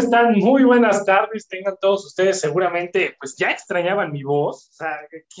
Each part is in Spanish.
Están? Muy buenas tardes. Tengan todos ustedes seguramente, pues ya extrañaban mi voz. O sea,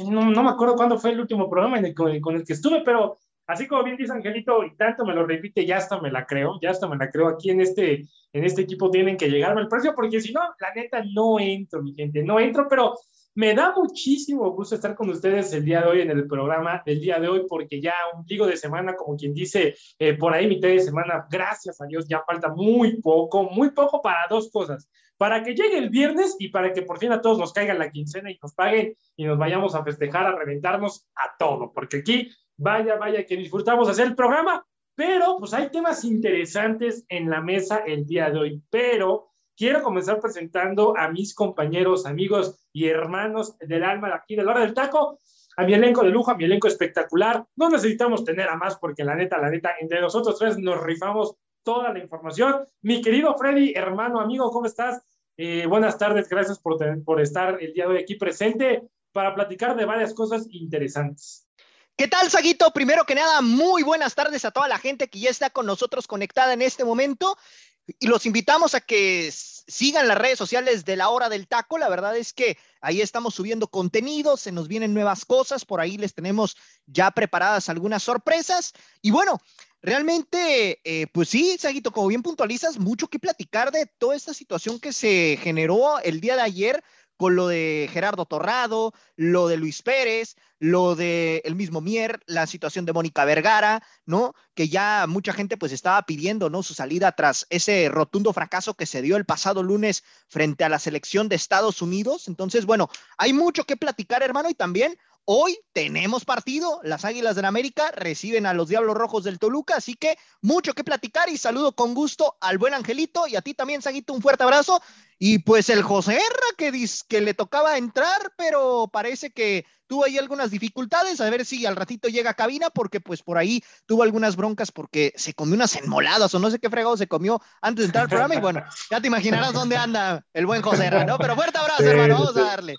no, no me acuerdo cuándo fue el último programa en el, con, el, con, el, que estuve, pero así como bien dice Angelito, y tanto me lo repite, ya hasta me la creo, ya hasta me la creo. Aquí en este, en este equipo tienen que llegarme al precio, porque si no, la neta no entro, mi gente, no entro, pero me da muchísimo gusto estar con ustedes el día de hoy en el programa del día de hoy, porque ya un pliego de semana, como quien dice, eh, por ahí mitad de semana, gracias a Dios, ya falta muy poco, muy poco para dos cosas. Para que llegue el viernes y para que por fin a todos nos caiga la quincena y nos paguen y nos vayamos a festejar, a reventarnos a todo, porque aquí, vaya, vaya, que disfrutamos hacer el programa, pero pues hay temas interesantes en la mesa el día de hoy, pero quiero comenzar presentando a mis compañeros, amigos y hermanos del alma de aquí de la hora del taco, a mi elenco de lujo, a mi elenco espectacular. No necesitamos tener a más porque la neta, la neta, entre nosotros tres nos rifamos toda la información. Mi querido Freddy, hermano, amigo, ¿cómo estás? Eh, buenas tardes, gracias por, por estar el día de hoy aquí presente para platicar de varias cosas interesantes. ¿Qué tal, Saguito? Primero que nada, muy buenas tardes a toda la gente que ya está con nosotros conectada en este momento. Y los invitamos a que sigan las redes sociales de la hora del taco. La verdad es que ahí estamos subiendo contenido, se nos vienen nuevas cosas, por ahí les tenemos ya preparadas algunas sorpresas. Y bueno, realmente, eh, pues sí, Saguito, como bien puntualizas, mucho que platicar de toda esta situación que se generó el día de ayer con lo de Gerardo Torrado, lo de Luis Pérez, lo de el mismo Mier, la situación de Mónica Vergara, ¿no? Que ya mucha gente pues estaba pidiendo, ¿no? Su salida tras ese rotundo fracaso que se dio el pasado lunes frente a la selección de Estados Unidos. Entonces, bueno, hay mucho que platicar, hermano, y también Hoy tenemos partido, las Águilas del América reciben a los Diablos Rojos del Toluca, así que mucho que platicar y saludo con gusto al buen Angelito y a ti también, Saguito, un fuerte abrazo. Y pues el José Herra que, que le tocaba entrar, pero parece que tuvo ahí algunas dificultades, a ver si al ratito llega a cabina, porque pues por ahí tuvo algunas broncas porque se comió unas enmoladas o no sé qué fregado se comió antes de entrar al programa y bueno, ya te imaginarás dónde anda el buen José Herra, ¿no? Pero fuerte abrazo, hermano, vamos a darle.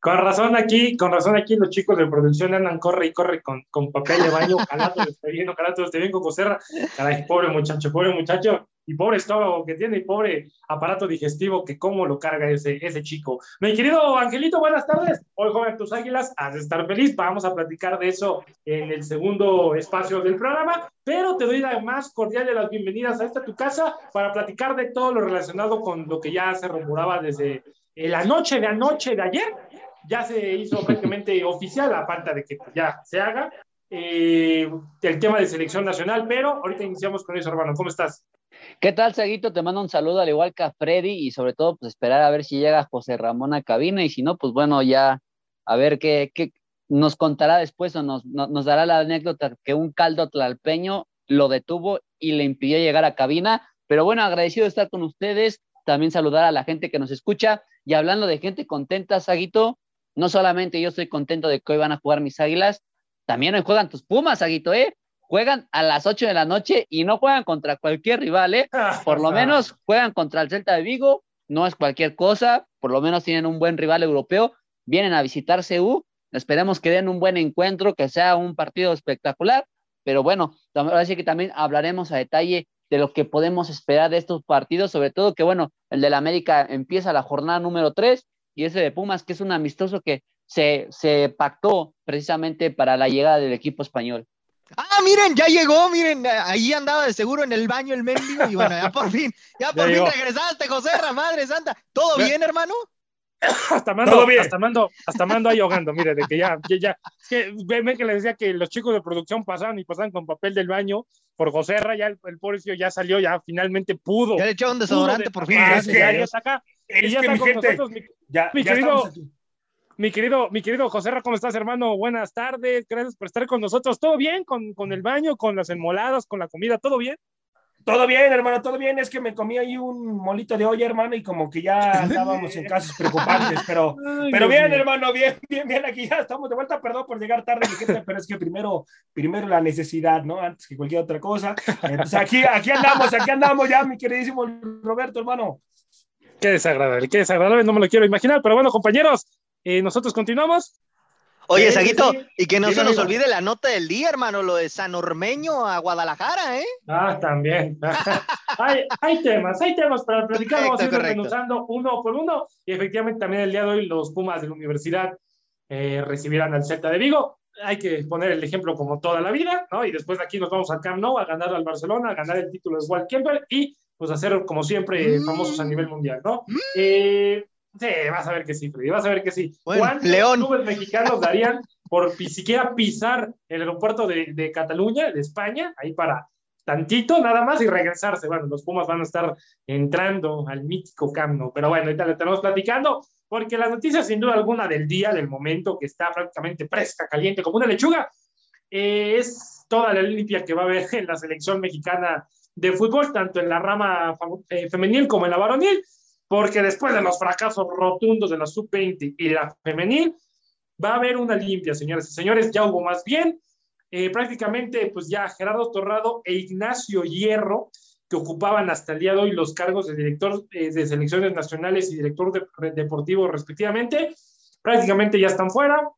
Con razón aquí, con razón aquí los chicos de producción andan corre y corre con, con papel de baño, calato esté bien, calato esté bien, Coco Serra. Caray, pobre muchacho, pobre muchacho, y pobre estómago que tiene, y pobre aparato digestivo que cómo lo carga ese, ese chico. Mi querido Angelito, buenas tardes. Hoy joven tus águilas, has de estar feliz. Vamos a platicar de eso en el segundo espacio del programa, pero te doy la más cordial de las bienvenidas a esta tu casa para platicar de todo lo relacionado con lo que ya se rumoraba desde la noche de anoche de ayer ya se hizo prácticamente oficial, a falta de que ya se haga, eh, el tema de selección nacional, pero ahorita iniciamos con eso, hermano. ¿Cómo estás? ¿Qué tal, Seguito? Te mando un saludo al igual que a Freddy y sobre todo, pues esperar a ver si llega José Ramón a cabina y si no, pues bueno, ya a ver qué, qué nos contará después o nos, nos dará la anécdota que un caldo tlalpeño lo detuvo y le impidió llegar a cabina. Pero bueno, agradecido de estar con ustedes, también saludar a la gente que nos escucha y hablando de gente contenta, Saguito, no solamente yo estoy contento de que hoy van a jugar mis águilas, también hoy juegan tus Pumas, Aguito, ¿eh? Juegan a las 8 de la noche y no juegan contra cualquier rival, ¿eh? Por lo menos juegan contra el Celta de Vigo, no es cualquier cosa, por lo menos tienen un buen rival europeo, vienen a visitar CU, esperemos que den un buen encuentro, que sea un partido espectacular, pero bueno, ahora sí que también hablaremos a detalle de lo que podemos esperar de estos partidos, sobre todo que bueno, el de la América empieza la jornada número 3 y ese de Pumas, que es un amistoso que se, se pactó precisamente para la llegada del equipo español. Ah, miren, ya llegó, miren, ahí andaba de seguro en el baño el mendigo y bueno, ya por fin, ya por fin regresaste, José Madre Santa. ¿Todo bien, hermano? hasta mando, hasta mando, hasta mando ahí ahogando, mire, de que ya, ya, ya, es que ven que le decía que los chicos de producción pasaban y pasaban con papel del baño por José ya el, el pobrecillo ya salió, ya finalmente pudo. Ya le echaron un desodorante por fin. Es que, ya está acá. Es que mi gente, ya, mi querido, Mi querido, mi querido José ¿cómo estás, hermano? Buenas tardes, gracias por estar con nosotros. ¿Todo bien con, con el baño, con las enmoladas, con la comida? ¿Todo bien? Todo bien, hermano, todo bien. Es que me comí ahí un molito de olla, hermano, y como que ya andábamos en casos preocupantes, pero, pero bien, hermano, bien, bien, bien. Aquí ya estamos de vuelta. Perdón por llegar tarde, mi gente, pero es que primero, primero la necesidad, ¿no? Antes que cualquier otra cosa. Entonces aquí, aquí andamos, aquí andamos ya, mi queridísimo Roberto, hermano. Qué desagradable, qué desagradable, no me lo quiero imaginar, pero bueno, compañeros, eh, nosotros continuamos. Oye, Saguito, y que no se nos olvide la nota del día, hermano, lo de San Ormeño a Guadalajara, ¿eh? Ah, también. hay, temas, hay temas para platicar, vamos a ir desmenuzando uno por uno. Y efectivamente también el día de hoy los Pumas de la universidad eh, recibirán al Celta de Vigo. Hay que poner el ejemplo como toda la vida, ¿no? Y después de aquí nos vamos al Camp Nou a ganar al Barcelona, a ganar el título de Walt Kemper y pues hacer como siempre famosos a nivel mundial, ¿no? Mm. Eh, Sí, vas a ver que sí, Freddy, vas a ver que sí. ¿Cuántos León. clubes mexicanos darían por siquiera pisar el aeropuerto de, de, Cataluña, de España, ahí para tantito nada más y regresarse? Bueno, los Pumas van a estar entrando al mítico Camno, pero bueno, ahorita le tenemos platicando, porque las noticias sin duda alguna del día, del momento, que está prácticamente fresca, caliente, como una lechuga, eh, es toda la limpia que va a haber en la selección mexicana de fútbol, tanto en la rama eh, femenil como en la varonil porque después de los fracasos rotundos de la sub-20 y la femenil, va a haber una limpia, señores y señores, ya hubo más bien, eh, prácticamente pues ya Gerardo Torrado e Ignacio Hierro, que ocupaban hasta el día de hoy los cargos de director eh, de selecciones nacionales y director deportivo respectivamente, prácticamente ya están fuera.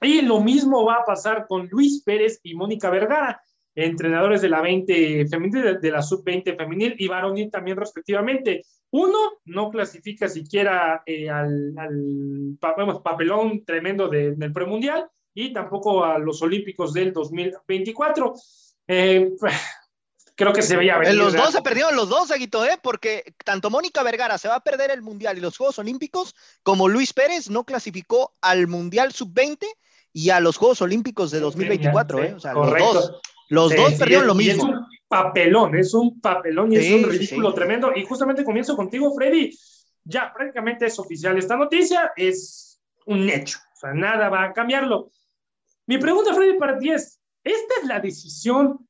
Y lo mismo va a pasar con Luis Pérez y Mónica Vergara, entrenadores de la 20 femenil, de, la sub-20 femenil y varonil también respectivamente. Uno no clasifica siquiera eh, al, al papelón tremendo del premundial y tampoco a los olímpicos del 2024. Eh, creo que se veía venir. Los dos se perdieron los dos, Aguito, ¿eh? porque tanto Mónica Vergara se va a perder el Mundial y los Juegos Olímpicos, como Luis Pérez no clasificó al Mundial Sub-20 y a los Juegos Olímpicos de 2024. ¿eh? O sea, los dos. Los dos perdieron lo mismo. Es un papelón, es un papelón y es un ridículo tremendo. Y justamente comienzo contigo, Freddy. Ya prácticamente es oficial esta noticia, es un hecho. O sea, nada va a cambiarlo. Mi pregunta, Freddy, para ti es, ¿esta es la decisión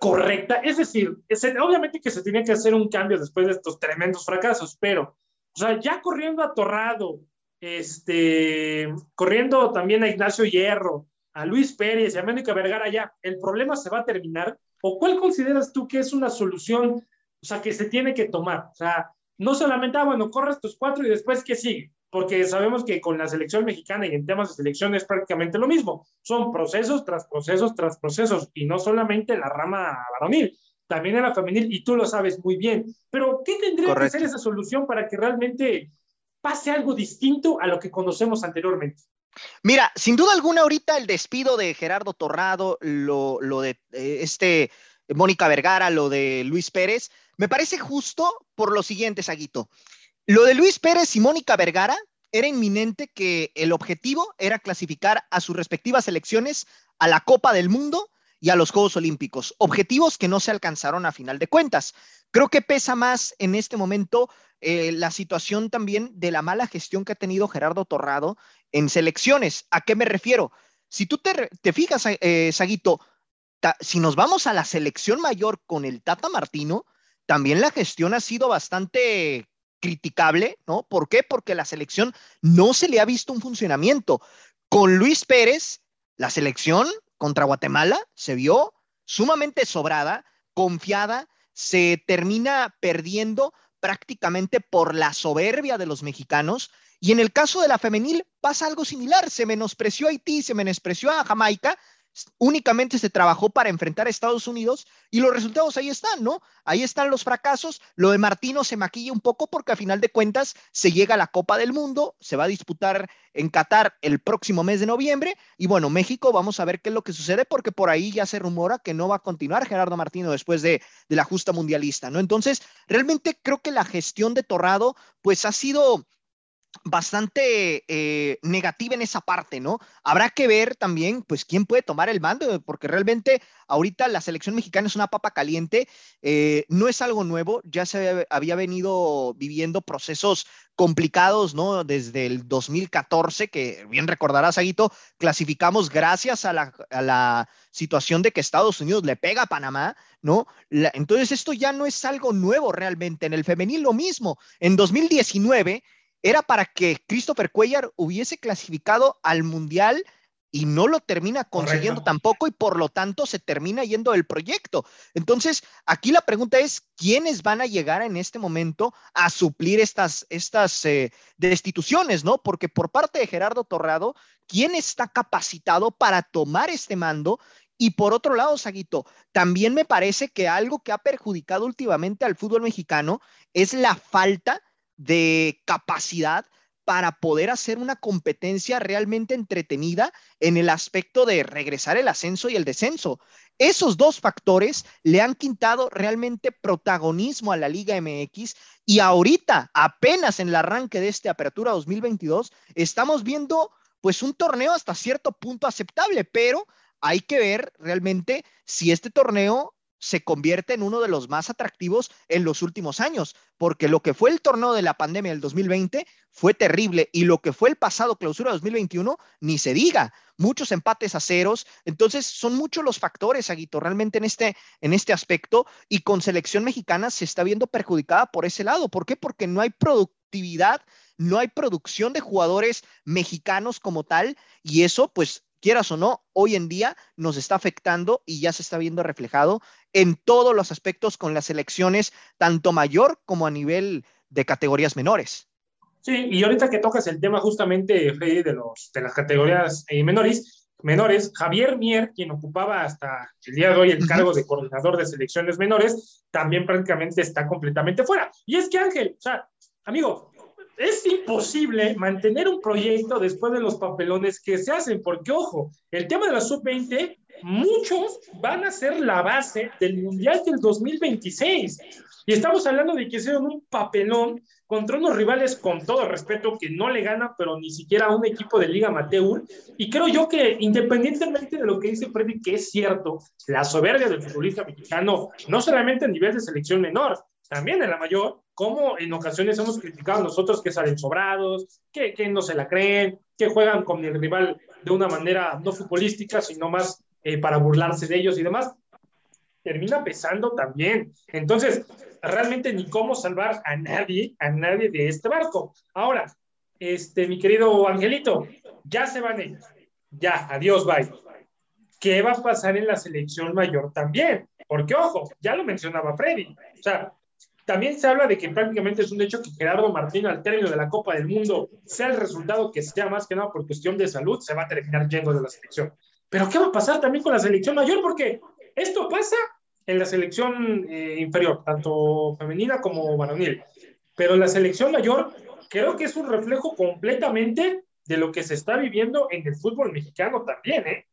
correcta? Es decir, obviamente que se tiene que hacer un cambio después de estos tremendos fracasos, pero, o sea, ya corriendo a Torrado, este, corriendo también a Ignacio Hierro, a Luis Pérez y a Mónica Vergara ya, ¿el problema se va a terminar? ¿O cuál consideras tú que es una solución, o sea, que se tiene que tomar? O sea, no solamente, ah, bueno, corres tus cuatro y después, ¿qué sigue? Porque sabemos que con la selección mexicana y en temas de selección es prácticamente lo mismo. Son procesos tras procesos tras procesos y no solamente la rama varonil, también en la femenil y tú lo sabes muy bien. Pero, ¿qué tendría que ser esa solución para que realmente pase algo distinto a lo que conocemos anteriormente? Mira, sin duda alguna ahorita el despido de Gerardo Torrado, lo, de eh, este Mónica Vergara, lo de Luis Pérez, me parece justo por lo siguiente, Saguito. Lo de Luis Pérez y Mónica Vergara era inminente que el objetivo era clasificar a sus respectivas selecciones a la Copa del Mundo y a los Juegos Olímpicos, objetivos que no se alcanzaron a final de cuentas. Creo que pesa más en este momento eh, la situación también de la mala gestión que ha tenido Gerardo Torrado en selecciones. ¿A qué me refiero? Si tú te, fijas, eh, Saguito, si nos vamos a la selección mayor con el Tata Martino, también la gestión ha sido bastante criticable, ¿no? ¿Por qué? Porque la selección no se le ha visto un funcionamiento. Con Luis Pérez, la selección contra Guatemala se vio sumamente sobrada, confiada, se termina perdiendo prácticamente por la soberbia de los mexicanos. Y en el caso de la femenil pasa algo similar. Se menospreció a Haití, se menospreció a Jamaica, únicamente se trabajó para enfrentar a Estados Unidos y los resultados ahí están, ¿no? Ahí están los fracasos. Lo de Martino se maquilla un poco porque a final de cuentas se llega a la Copa del Mundo, se va a disputar en Qatar el próximo mes de noviembre y bueno, México, vamos a ver qué es lo que sucede porque por ahí ya se rumora que no va a continuar Gerardo Martino después de, de la justa mundialista, ¿no? Entonces, realmente creo que la gestión de Torrado pues ha sido bastante eh, negativa en esa parte, ¿no? Habrá que ver también, pues, quién puede tomar el mando, porque realmente ahorita la selección mexicana es una papa caliente, eh, no es algo nuevo, ya se había venido viviendo procesos complicados, ¿no? Desde el 2014, que bien recordarás, Aguito, clasificamos gracias a la, situación de que Estados Unidos le pega a Panamá, ¿no? entonces, esto ya no es algo nuevo realmente. En el femenil lo mismo. En 2019 era para que Christopher Cuellar hubiese clasificado al Mundial y no lo termina consiguiendo tampoco y por lo tanto se termina yendo el proyecto. Entonces, aquí la pregunta es, ¿quiénes van a llegar en este momento a suplir estas, estas eh, destituciones, no? Porque por parte de Gerardo Torrado, ¿quién está capacitado para tomar este mando? Y por otro lado, Saguito, también me parece que algo que ha perjudicado últimamente al fútbol mexicano es la falta de capacidad para poder hacer una competencia realmente entretenida en el aspecto de regresar el ascenso y el descenso. Esos dos factores le han quitado realmente protagonismo a la Liga MX y ahorita, apenas en el arranque de esta apertura 2022, estamos viendo pues un torneo hasta cierto punto aceptable, pero hay que ver realmente si este torneo se convierte en uno de los más atractivos en los últimos años, porque lo que fue el torneo de la pandemia del 2020 fue terrible y lo que fue el pasado clausura 2021, ni se diga, muchos empates a ceros, entonces son muchos los factores, Aguito, realmente en este, en este aspecto y con selección mexicana se está viendo perjudicada por ese lado. ¿Por qué? Porque no hay productividad, no hay producción de jugadores mexicanos como tal y eso pues quieras o no, hoy en día nos está afectando y ya se está viendo reflejado en todos los aspectos con las selecciones, tanto mayor como a nivel de categorías menores. Sí, y ahorita que tocas el tema justamente, Freddy, de, los, de las categorías eh, menores, menores, Javier Mier, quien ocupaba hasta el día de hoy el cargo de coordinador de selecciones menores, también prácticamente está completamente fuera. Y es que Ángel, o sea, amigo, es imposible mantener un proyecto después de los papelones que se hacen, porque ojo, el tema de la sub-20, muchos van a ser la base del Mundial del 2026. Y estamos hablando de que hicieron un papelón contra unos rivales con todo respeto que no le ganan, pero ni siquiera a un equipo de Liga Amateur. Y creo yo que independientemente de lo que dice Freddy, que es cierto, la soberbia del futbolista mexicano, no solamente a nivel de selección menor, también en la mayor, como en ocasiones hemos criticado nosotros que salen sobrados, que, que, no se la creen, que juegan con el rival de una manera no futbolística, sino más eh, para burlarse de ellos y demás, termina pesando también. Entonces, realmente ni cómo salvar a nadie, a nadie de este barco. Ahora, este, mi querido Angelito, ya se van ellos. Ya, adiós, bye. ¿Qué va a pasar en la selección mayor también? Porque, ojo, ya lo mencionaba Freddy. O sea, también se habla de que prácticamente es un hecho que Gerardo Martino al término de la Copa del Mundo, sea el resultado que sea más que nada por cuestión de salud, se va a terminar yendo de la selección. Pero ¿qué va a pasar también con la selección mayor? Porque esto pasa en la selección eh, inferior, tanto femenina como varonil. Pero la selección mayor creo que es un reflejo completamente de lo que se está viviendo en el fútbol mexicano también, ¿eh?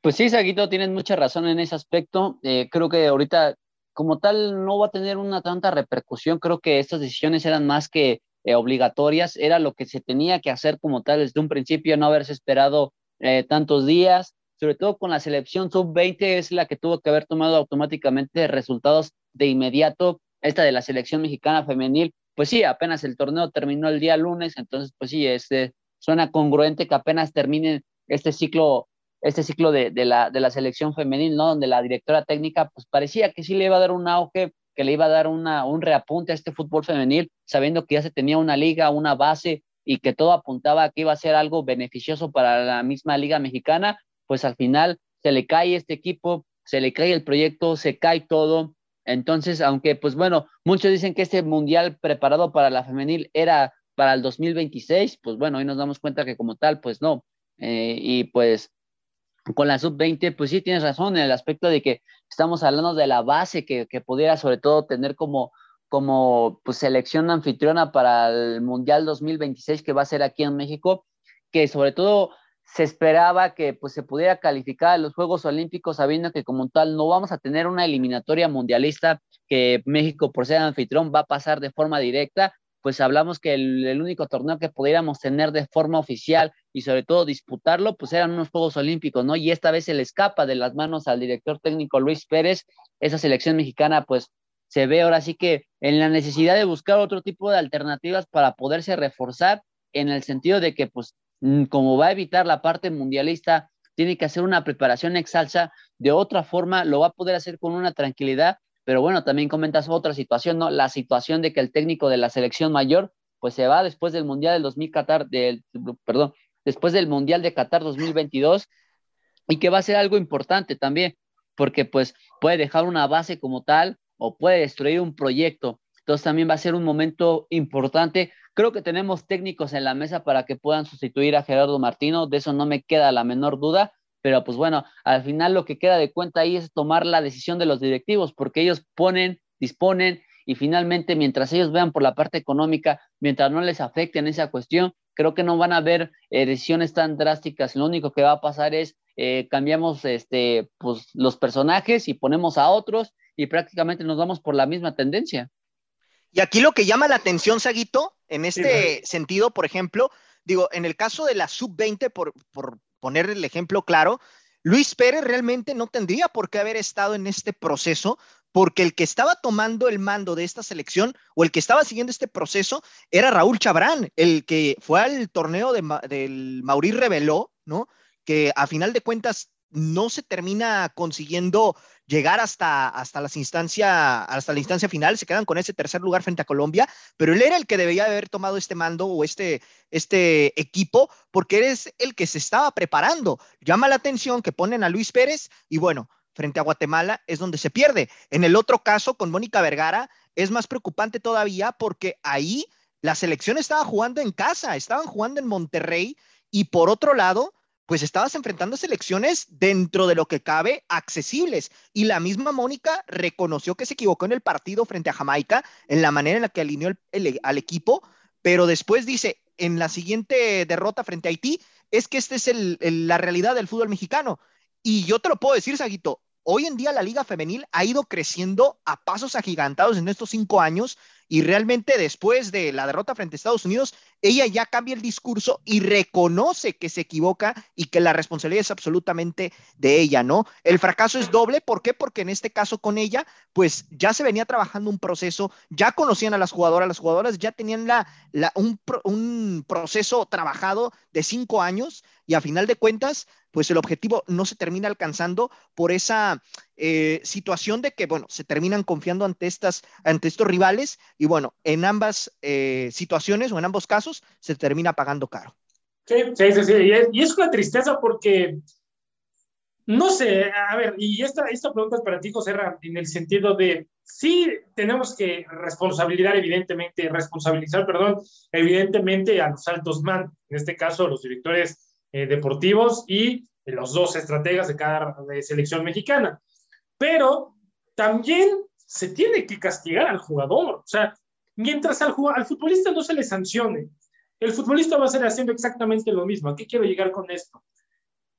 Pues sí, Saguito, tienes mucha razón en ese aspecto. Eh, creo que ahorita como tal no va a tener una tanta repercusión. Creo que estas decisiones eran más que eh, obligatorias, era lo que se tenía que hacer como tal desde un principio, no haberse esperado eh, tantos días, sobre todo con la selección sub-20 es la que tuvo que haber tomado automáticamente resultados de inmediato. Esta de la selección mexicana femenil, pues sí, apenas el torneo terminó el día lunes, entonces pues sí, este, suena congruente que apenas termine este ciclo este ciclo de, la, de la selección femenil, ¿no? Donde la directora técnica, pues parecía que sí le iba a dar un auge, que le iba a dar una, un reapunte a este fútbol femenil, sabiendo que ya se tenía una liga, una base y que todo apuntaba a que iba a ser algo beneficioso para la misma liga mexicana, pues al final se le cae este equipo, se le cae el proyecto, se cae todo. Entonces, aunque pues bueno, muchos dicen que este mundial preparado para la femenil era para el 2026, pues bueno, hoy nos damos cuenta que como tal, pues no. Eh, y pues con la sub-20, pues sí tienes razón en el aspecto de que estamos hablando de la base que, pudiera sobre todo tener como, como pues, selección anfitriona para el Mundial 2026 que va a ser aquí en México, que sobre todo se esperaba que pues, se pudiera calificar a los Juegos Olímpicos sabiendo que como tal no vamos a tener una eliminatoria mundialista que México por ser anfitrión va a pasar de forma directa pues hablamos que el, único torneo que pudiéramos tener de forma oficial y sobre todo disputarlo, pues eran unos Juegos Olímpicos, ¿no? Y esta vez se le escapa de las manos al director técnico Luis Pérez, esa selección mexicana, pues se ve ahora sí que en la necesidad de buscar otro tipo de alternativas para poderse reforzar en el sentido de que, pues, mm, como va a evitar la parte mundialista, tiene que hacer una preparación exalsa, de otra forma lo va a poder hacer con una tranquilidad pero bueno, también comentas otra situación, ¿no? La situación de que el técnico de la selección mayor, pues se va después del Mundial del 2000 Qatar, del, perdón, después del Mundial de Qatar 2022, y que va a ser algo importante también, porque pues puede dejar una base como tal o puede destruir un proyecto. Entonces también va a ser un momento importante. Creo que tenemos técnicos en la mesa para que puedan sustituir a Gerardo Martino, de eso no me queda la menor duda, pero pues bueno, al final lo que queda de cuenta ahí es tomar la decisión de los directivos, porque ellos ponen, disponen y finalmente mientras ellos vean por la parte económica, mientras no les afecte en esa cuestión, creo que no van a haber eh, decisiones tan drásticas. Lo único que va a pasar es eh, cambiamos este, pues, los personajes y ponemos a otros y prácticamente nos vamos por la misma tendencia. Y aquí lo que llama la atención, Saguito, en este sentido, por ejemplo, digo, en el caso de la sub-20, por, por, poner el ejemplo claro, Luis Pérez realmente no tendría por qué haber estado en este proceso, porque el que estaba tomando el mando de esta selección o el que estaba siguiendo este proceso era Raúl Chabrán, el que fue al torneo del Maurí Reveló, ¿no? Que a final de cuentas no se termina consiguiendo llegar hasta, hasta, las hasta la instancia final, se quedan con ese tercer lugar frente a Colombia, pero él era el que debía haber tomado este mando o este, este equipo porque eres el que se estaba preparando. Llama la atención que ponen a Luis Pérez y bueno, frente a Guatemala es donde se pierde. En el otro caso, con Mónica Vergara, es más preocupante todavía porque ahí la selección estaba jugando en casa, estaban jugando en Monterrey y por otro lado, pues estabas enfrentando selecciones dentro de lo que cabe accesibles. Y la misma Mónica reconoció que se equivocó en el partido frente a Jamaica, en la manera en la que alineó al equipo, pero después dice, en la siguiente derrota frente a Haití, es que esta es la realidad del fútbol mexicano. Y yo te lo puedo decir, Saguito, hoy en día la liga femenil ha ido creciendo a pasos agigantados en estos cinco años y realmente después de la derrota frente a Estados Unidos, ella ya cambia el discurso y reconoce que se equivoca y que la responsabilidad es absolutamente de ella, ¿no? El fracaso es doble, ¿por qué? Porque en este caso con ella, pues ya se venía trabajando un proceso, ya conocían a las jugadoras, las jugadoras ya tenían la, un, un proceso trabajado de cinco años y a final de cuentas, pues el objetivo no se termina alcanzando por esa eh, situación de que, bueno, se terminan confiando ante, estas, ante estos rivales y, bueno, en ambas eh, situaciones o en ambos casos se termina pagando caro. Sí, sí, sí, sí. Y, es, una tristeza porque, no sé, a ver, y esta, esta pregunta es para ti, José, en el sentido de, sí tenemos que responsabilizar, evidentemente, responsabilizar, perdón, evidentemente a los altos man, en este caso los directores eh, deportivos y los dos estrategas de cada selección mexicana. Pero también se tiene que castigar al jugador. O sea, mientras al, al futbolista no se le sancione, el futbolista va a ser haciendo exactamente lo mismo. ¿A qué quiero llegar con esto?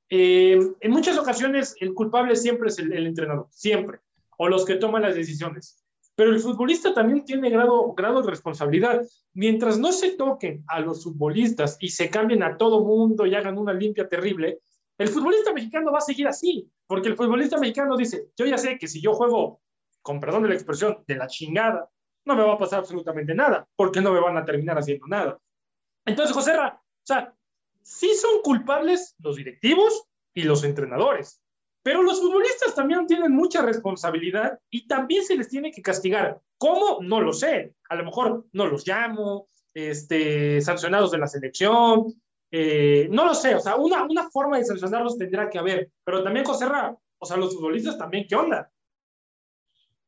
Eh, en muchas ocasiones el culpable siempre es el, el, entrenador, siempre, o los que toman las decisiones. Pero el futbolista también tiene grado, grado de responsabilidad. Mientras no se toquen a los futbolistas y se cambien a todo mundo y hagan una limpia terrible, el futbolista mexicano va a seguir así, porque el futbolista mexicano dice, yo ya sé que si yo juego, con perdón de la expresión, de la chingada, no me va a pasar absolutamente nada, porque no me van a terminar haciendo nada. Entonces, José Ra, o sea, sí son culpables los directivos y los entrenadores, pero los futbolistas también tienen mucha responsabilidad y también se les tiene que castigar. ¿Cómo? No lo sé. A lo mejor no los llamo, este, sancionados de la selección, eh, no lo sé, o sea, una, una forma de sancionarlos tendrá que haber, pero también José Ra, o sea, los futbolistas también, ¿qué onda?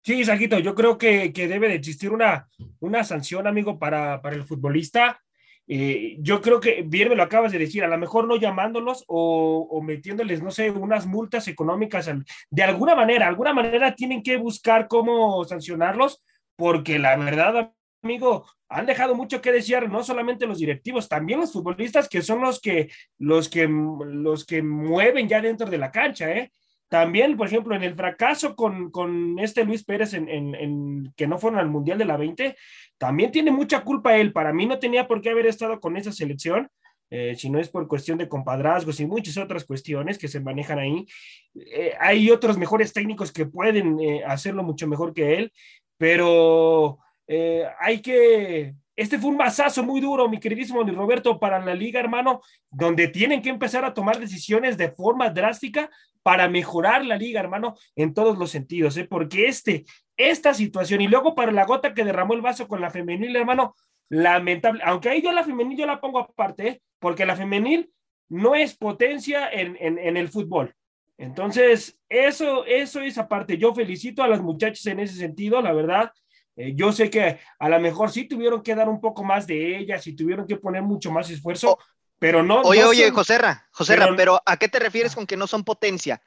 Sí, Saquito, yo creo que, que, debe de existir una, una sanción, amigo, para, para el futbolista. Eh, yo creo que bien me lo acabas de decir, a lo mejor no llamándolos o, o metiéndoles, no sé, unas multas económicas. De alguna manera, alguna manera tienen que buscar cómo sancionarlos, porque la verdad, amigo, han dejado mucho que desear, no solamente los directivos, también los futbolistas que son los que, los que, los que mueven ya dentro de la cancha, ¿eh? También, por ejemplo, en el fracaso con, con este Luis Pérez en, en, que no fueron al Mundial de la 20, también tiene mucha culpa él. Para mí no tenía por qué haber estado con esa selección. Eh, si no es por cuestión de compadrazgos y muchas otras cuestiones que se manejan ahí. Eh, hay otros mejores técnicos que pueden eh, hacerlo mucho mejor que él, pero eh, hay que este fue un masazo muy duro, mi queridísimo Roberto, para la liga, hermano, donde tienen que empezar a tomar decisiones de forma drástica para mejorar la liga, hermano, en todos los sentidos, ¿eh? porque este, esta situación, y luego para la gota que derramó el vaso con la femenil, hermano, lamentable, aunque ahí yo la femenil yo la pongo aparte, ¿eh? porque la femenil no es potencia en, en, en el fútbol. Entonces, eso, eso es aparte. Yo felicito a las muchachas en ese sentido, la verdad. Eh, yo sé que a lo mejor sí tuvieron que dar un poco más de ellas y tuvieron que poner mucho más esfuerzo, oh, pero no. Oye, no oye, son, Joserra, Joserra, pero, pero, ¿a qué te refieres con que no son potencia?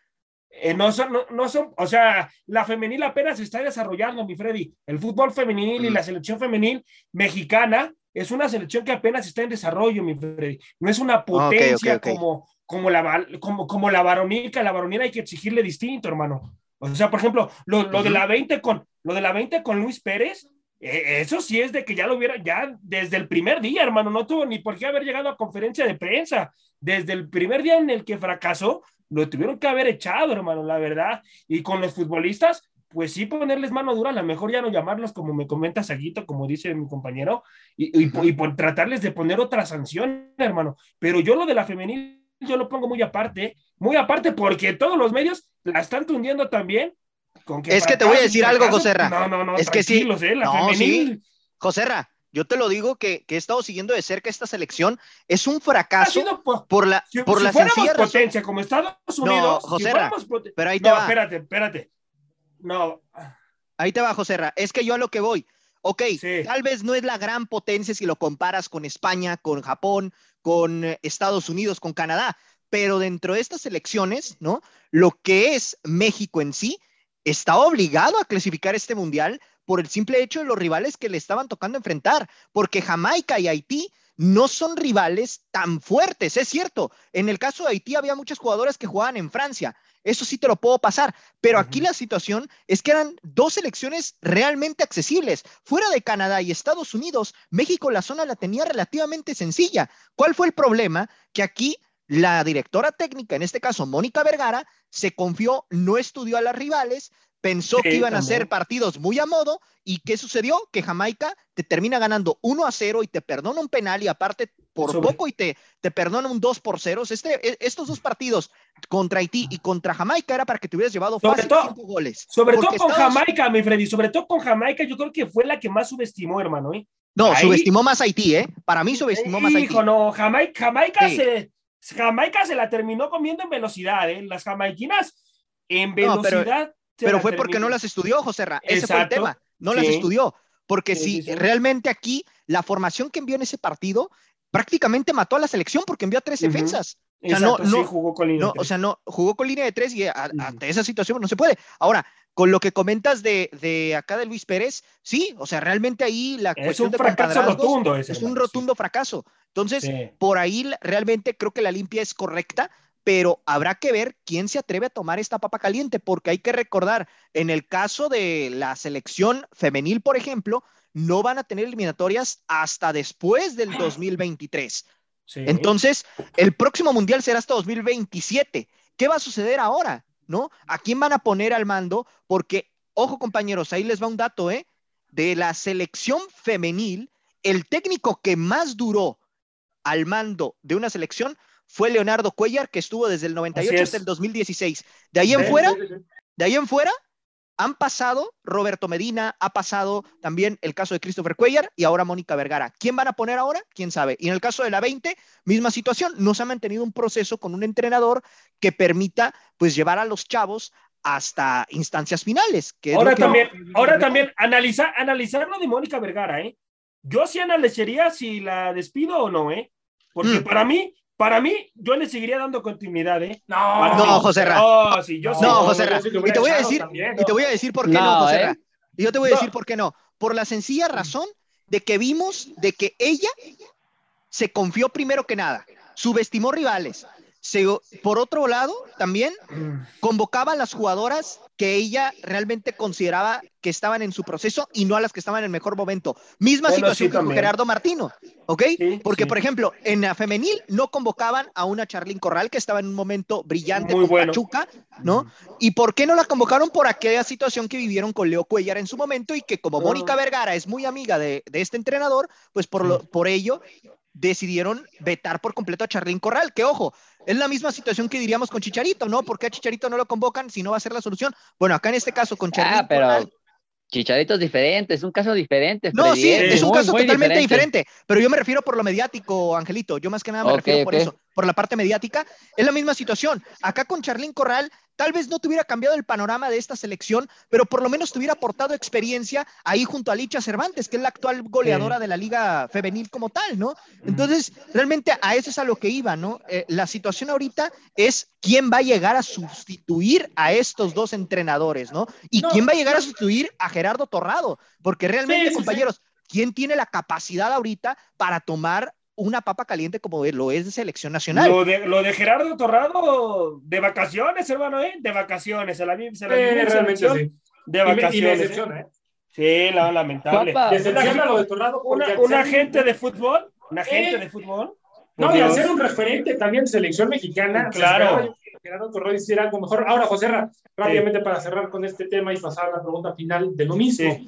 Eh, no, son, no, no, son, o sea, la femenil apenas se está desarrollando, mi Freddy. El fútbol femenil mm. y la selección femenil mexicana es una selección que apenas está en desarrollo, mi Freddy. No es una potencia okay, okay, okay. como, como, la, como, como la varonil, que a la varonil hay que exigirle distinto, hermano. O sea, por ejemplo, lo, lo uh -huh. de la 20 con, lo de la 20 con Luis Pérez, eh, eso sí es de que ya lo hubiera, ya desde el primer día, hermano, no tuvo ni por qué haber llegado a conferencia de prensa. Desde el primer día en el que fracasó, lo tuvieron que haber echado, hermano, la verdad. Y con los futbolistas, pues sí ponerles mano dura, a lo mejor ya no llamarlos como me comenta Saguito, como dice mi compañero, y, y, y por tratarles de poner otra sanción, hermano. Pero yo lo de la femenil, yo lo pongo muy aparte, muy aparte porque todos los medios la están tundiendo también que es que te voy a decir algo, Joserra. No, no, no, es que sí. Eh, la no, femenil. sí. Joserra, yo te lo digo que, que, he estado siguiendo de cerca esta selección. Es un fracaso por, por, la, si, por si la potencia, razón. como Estados Unidos. No, Joserra, si pero ahí te no, va. espérate, espérate. No. Ahí te va, Joserra. Es que yo a lo que voy. Ok, sí. tal vez no es la gran potencia si lo comparas con España, con Japón, con Estados Unidos, con Canadá, pero dentro de estas elecciones, ¿no? Lo que es México en sí, está obligado a clasificar este mundial por el simple hecho de los rivales que le estaban tocando enfrentar, porque Jamaica y Haití no son rivales tan fuertes, es cierto. En el caso de Haití había muchas jugadoras que jugaban en Francia, eso sí te lo puedo pasar, pero aquí uh -huh. la situación es que eran dos selecciones realmente accesibles. Fuera de Canadá y Estados Unidos, México la zona la tenía relativamente sencilla. ¿Cuál fue el problema? Que aquí la directora técnica, en este caso Mónica Vergara, se confió, no estudió a las rivales, pensó que iban a ser partidos muy a modo y ¿qué sucedió? Que Jamaica te termina ganando 1 a 0 y te perdona un penal y aparte por Sobre. poco y te, te perdona un 2 por 0. Este, e, estos dos partidos contra Haití y contra Jamaica era para que te hubieras llevado sobre fácil todo, cinco goles. Sobre todo con Estados... Jamaica, mi Freddy, sobre todo con Jamaica, yo creo que fue la que más subestimó, hermano. ¿eh? No, Ahí... subestimó más Haití, ¿eh? Para mí subestimó más Haití. No, Jamaica, Jamaica sí. se Jamaica se la terminó comiendo en velocidad, ¿eh? Las jamaiquinas en velocidad. No, pero, pero fue porque no las estudió, José Ra. Ese Exacto. fue el tema. No sí. las estudió. Porque sí, si sí, realmente aquí la formación que envió en ese partido prácticamente mató a la selección porque envió a tres uh -huh. defensas. O sea, Exacto, no, no, jugó con línea no, O sea, no, jugó con línea de tres y a, ante esa situación no se puede. Ahora, con lo que comentas de, de, acá de Luis Pérez, sí, o sea, realmente ahí la es cuestión un de fracaso rotundo ese, es un rotundo fracaso. Entonces, sí. por ahí realmente creo que la limpia es correcta, pero habrá que ver quién se atreve a tomar esta papa caliente, porque hay que recordar, en el caso de la selección femenil, por ejemplo, no van a tener eliminatorias hasta después del 2023. Sí. Entonces, el próximo mundial será hasta 2027. ¿Qué va a suceder ahora? ¿No? ¿A quién van a poner al mando? Porque, ojo compañeros, ahí les va un dato, ¿eh? De la selección femenil, el técnico que más duró al mando de una selección fue Leonardo Cuellar, que estuvo desde el 98 hasta el 2016. De ahí en fuera, de ahí en fuera, han pasado Roberto Medina, ha pasado también el caso de Christopher Cuellar y ahora Mónica Vergara. ¿Quién van a poner ahora? ¿Quién sabe? Y en el caso de la 20, misma situación, no se ha mantenido un proceso con un entrenador que permita pues llevar a los chavos hasta instancias finales. Que ahora que también, ahora también analizar, analizar lo de Mónica Vergara, ¿eh? Yo sí analizaría si la despido o no, ¿eh? Porque mm. para mí, para mí, yo le seguiría dando continuidad, ¿eh? No, no, José Ra. Sí, yo no, no, José Ra. Y te voy a decir, también, no. y te voy a decir por qué no, no José Ra. ¿eh? Y yo te voy a decir por qué no. Por la sencilla razón de que vimos de que ella se confió primero que nada, subestimó rivales, por otro lado, también convocaba a las jugadoras que ella realmente consideraba que estaban en su proceso y no a las que estaban en el mejor momento. Misma situación que con Gerardo Martino, ¿ok? Porque, por ejemplo, en la femenil no convocaban a una Charlín Corral que estaba en un momento brillante Muy con Pachuca, ¿no? ¿Y por qué no la convocaron? Por aquella situación que vivieron con Leo Cuellar en su momento y que como ah. Mónica Vergara es muy amiga de, este entrenador, pues por, lo, por ello decidieron vetar por completo a Charlín Corral, que ojo, es la misma situación que diríamos con Chicharito, ¿no? ¿Por qué a Chicharito no lo convocan si no va a ser la solución? Bueno, acá en este caso con Charlín ah, pero... Chicharito es diferente, es un caso diferente. No, sí, es un caso totalmente diferente. pero yo me refiero por lo mediático, Angelito. Yo más que nada me refiero por eso, por la parte mediática. Es la misma situación. Acá con Charlín Corral Tal vez no te hubiera cambiado el panorama de esta selección, pero por lo menos te hubiera aportado experiencia ahí junto a Licha Cervantes, que es la actual goleadora de la liga femenil como tal, ¿no? Entonces, realmente a eso es a lo que iba, ¿no? Eh, la situación ahorita es quién va a llegar a sustituir a estos dos entrenadores, ¿no? Y quién va a llegar a sustituir a Gerardo Torrado, porque realmente, compañeros, ¿quién tiene la capacidad ahorita para tomar una papa caliente como lo es de selección nacional. Lo de, lo de Gerardo Torrado, de vacaciones, hermano, ¿eh? De vacaciones, se la, se la eh, realmente sí. De vacaciones. Y me ¿eh? Sí, la, lamentable. Decepciona lo de Torrado. Una, un agente de fútbol, un agente de fútbol. No, y ser un referente también de selección mexicana. Claro. Gerardo Torrado hiciera algo mejor. Ahora, José rápidamente para cerrar con este tema y pasar a la pregunta final de lo mismo.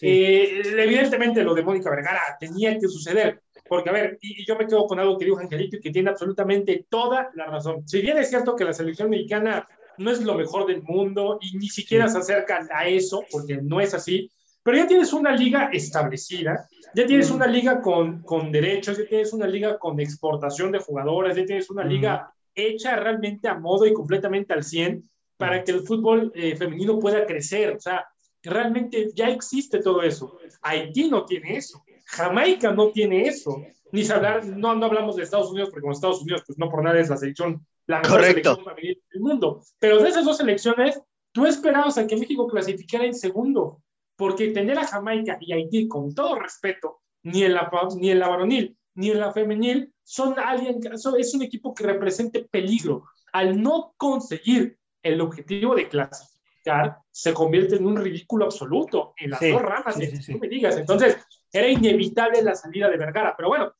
Eh, evidentemente lo de Mónica Vergara tenía que suceder porque, a ver, y, yo me quedo con algo que dijo Angelito y que tiene absolutamente toda la razón. Si bien es cierto que la selección mexicana no es lo mejor del mundo y ni siquiera se acercan a eso, porque no es así, pero ya tienes una liga establecida, ya tienes una liga con, con derechos, ya tienes una liga con exportación de jugadores, ya tienes una liga hecha realmente a modo y completamente al 100 para que el fútbol eh, femenino pueda crecer. O sea, realmente ya existe todo eso. Haití no tiene eso. Jamaica no tiene eso. Ni hablar, no, no hablamos de Estados Unidos, porque como Estados Unidos, pues no por nada es la selección, la mejor selección del mundo. Pero de esas dos selecciones, tú esperabas a que México clasificara en segundo, porque tener a Jamaica y Haití, con todo respeto, ni en la, ni en la varonil, ni en la femenil, son alguien, es un equipo que represente peligro. Al no conseguir el objetivo de clasificar, se convierte en un ridículo absoluto en las dos ramas, sí, me digas. Entonces, era inevitable la salida de Vergara, pero bueno,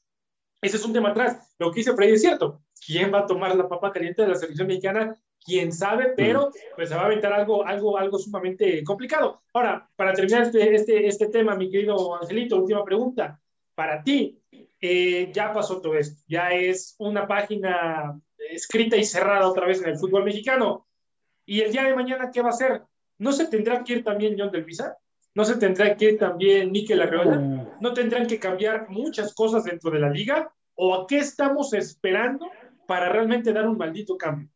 ese es un tema atrás. Lo que dice Freddy es cierto. ¿Quién va a tomar la papa caliente de la selección mexicana? Quién sabe, pero pues se va a aventar algo, algo, algo sumamente complicado. Ahora, para terminar este, este, este tema, mi querido Angelito, última pregunta. Para ti, eh, ya pasó todo esto. Ya es una página escrita y cerrada otra vez en el fútbol mexicano. ¿Y el día de mañana qué va a hacer? ¿No se tendrá que ir también John del Visa? ¿No se tendrá que ir también Miquel Arreola? ¿No tendrán que cambiar muchas cosas dentro de la liga? ¿O a qué estamos esperando para realmente dar un maldito cambio?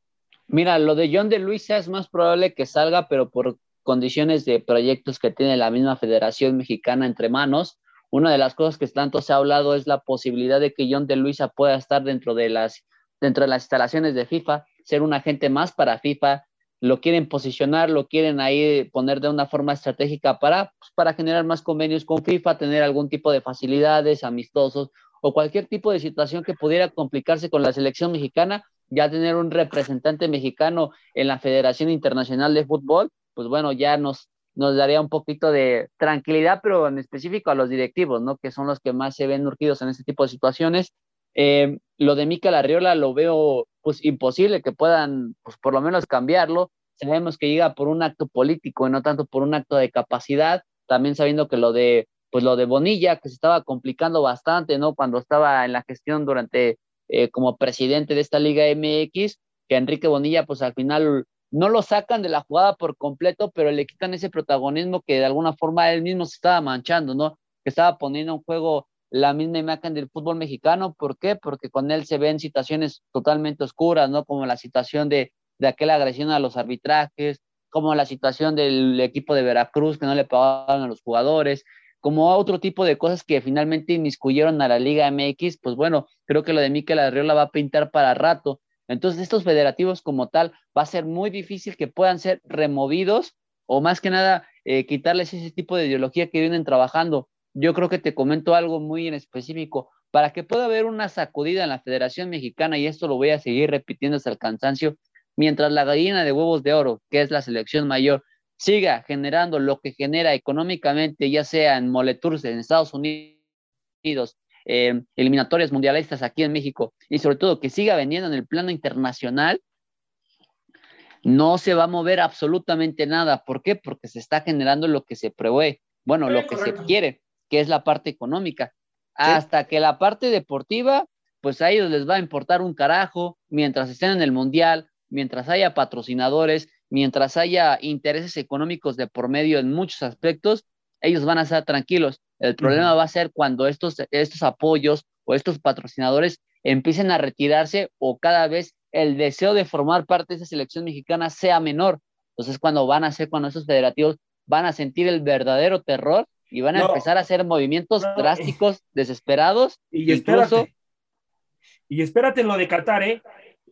Mira, lo de John de Luisa es más probable que salga, pero por condiciones de proyectos que tiene la misma Federación Mexicana entre manos. Una de las cosas que tanto se ha hablado es la posibilidad de que John de Luisa pueda estar dentro de las, dentro de las instalaciones de FIFA, ser un agente más para FIFA, lo quieren posicionar, lo quieren ahí poner de una forma estratégica para, pues, para generar más convenios con FIFA, tener algún tipo de facilidades amistosos o cualquier tipo de situación que pudiera complicarse con la selección mexicana, ya tener un representante mexicano en la Federación Internacional de Fútbol, pues bueno, ya nos, nos daría un poquito de tranquilidad, pero en específico a los directivos, ¿no? Que son los que más se ven urgidos en este tipo de situaciones. Eh, lo de Mikel Arriola lo veo pues imposible que puedan pues por lo menos cambiarlo. Sabemos que llega por un acto político y no tanto por un acto de capacidad, también sabiendo que lo de pues lo de Bonilla que se estaba complicando bastante, ¿no? Cuando estaba en la gestión durante eh, como presidente de esta Liga MX, que Enrique Bonilla pues al final no lo sacan de la jugada por completo, pero le quitan ese protagonismo que de alguna forma él mismo se estaba manchando, ¿no? Que estaba poniendo en juego la misma imagen del fútbol mexicano. ¿Por qué? Porque con él se ven situaciones totalmente oscuras, ¿no? Como la situación de, de aquella agresión a los arbitrajes, como la situación del equipo de Veracruz que no le pagaban a los jugadores, como otro tipo de cosas que finalmente inmiscuyeron a la Liga MX, pues bueno, creo que lo de Miquel Arriola va a pintar para rato. Entonces, estos federativos como tal, va a ser muy difícil que puedan ser removidos o más que nada eh, quitarles ese tipo de ideología que vienen trabajando yo creo que te comento algo muy en específico. para que pueda haber una sacudida en la Federación Mexicana, y esto lo voy a seguir repitiendo hasta el cansancio, mientras la gallina de huevos de oro, que es la selección mayor, siga generando lo que genera económicamente, ya sea en Moletours en Estados Unidos, eh, eliminatorias mundialistas aquí en México, y sobre todo que siga vendiendo en el plano internacional, no se va a mover absolutamente nada. ¿Por qué? Porque se está generando lo que se prevé, bueno, lo que se quiere, que es la parte económica. Hasta que la parte deportiva, pues a ellos les va a importar un carajo mientras estén en el mundial, mientras haya patrocinadores, mientras haya intereses económicos de por medio en muchos aspectos, ellos van a estar tranquilos. El problema va a ser cuando estos, estos apoyos o estos patrocinadores empiecen a retirarse o cada vez el deseo de formar parte de esa selección mexicana sea menor. Entonces, cuando van a ser, cuando esos federativos van a sentir el verdadero terror y van a empezar a hacer movimientos drásticos, desesperados. Y espérate. Y espérate en lo de Qatar, ¿eh?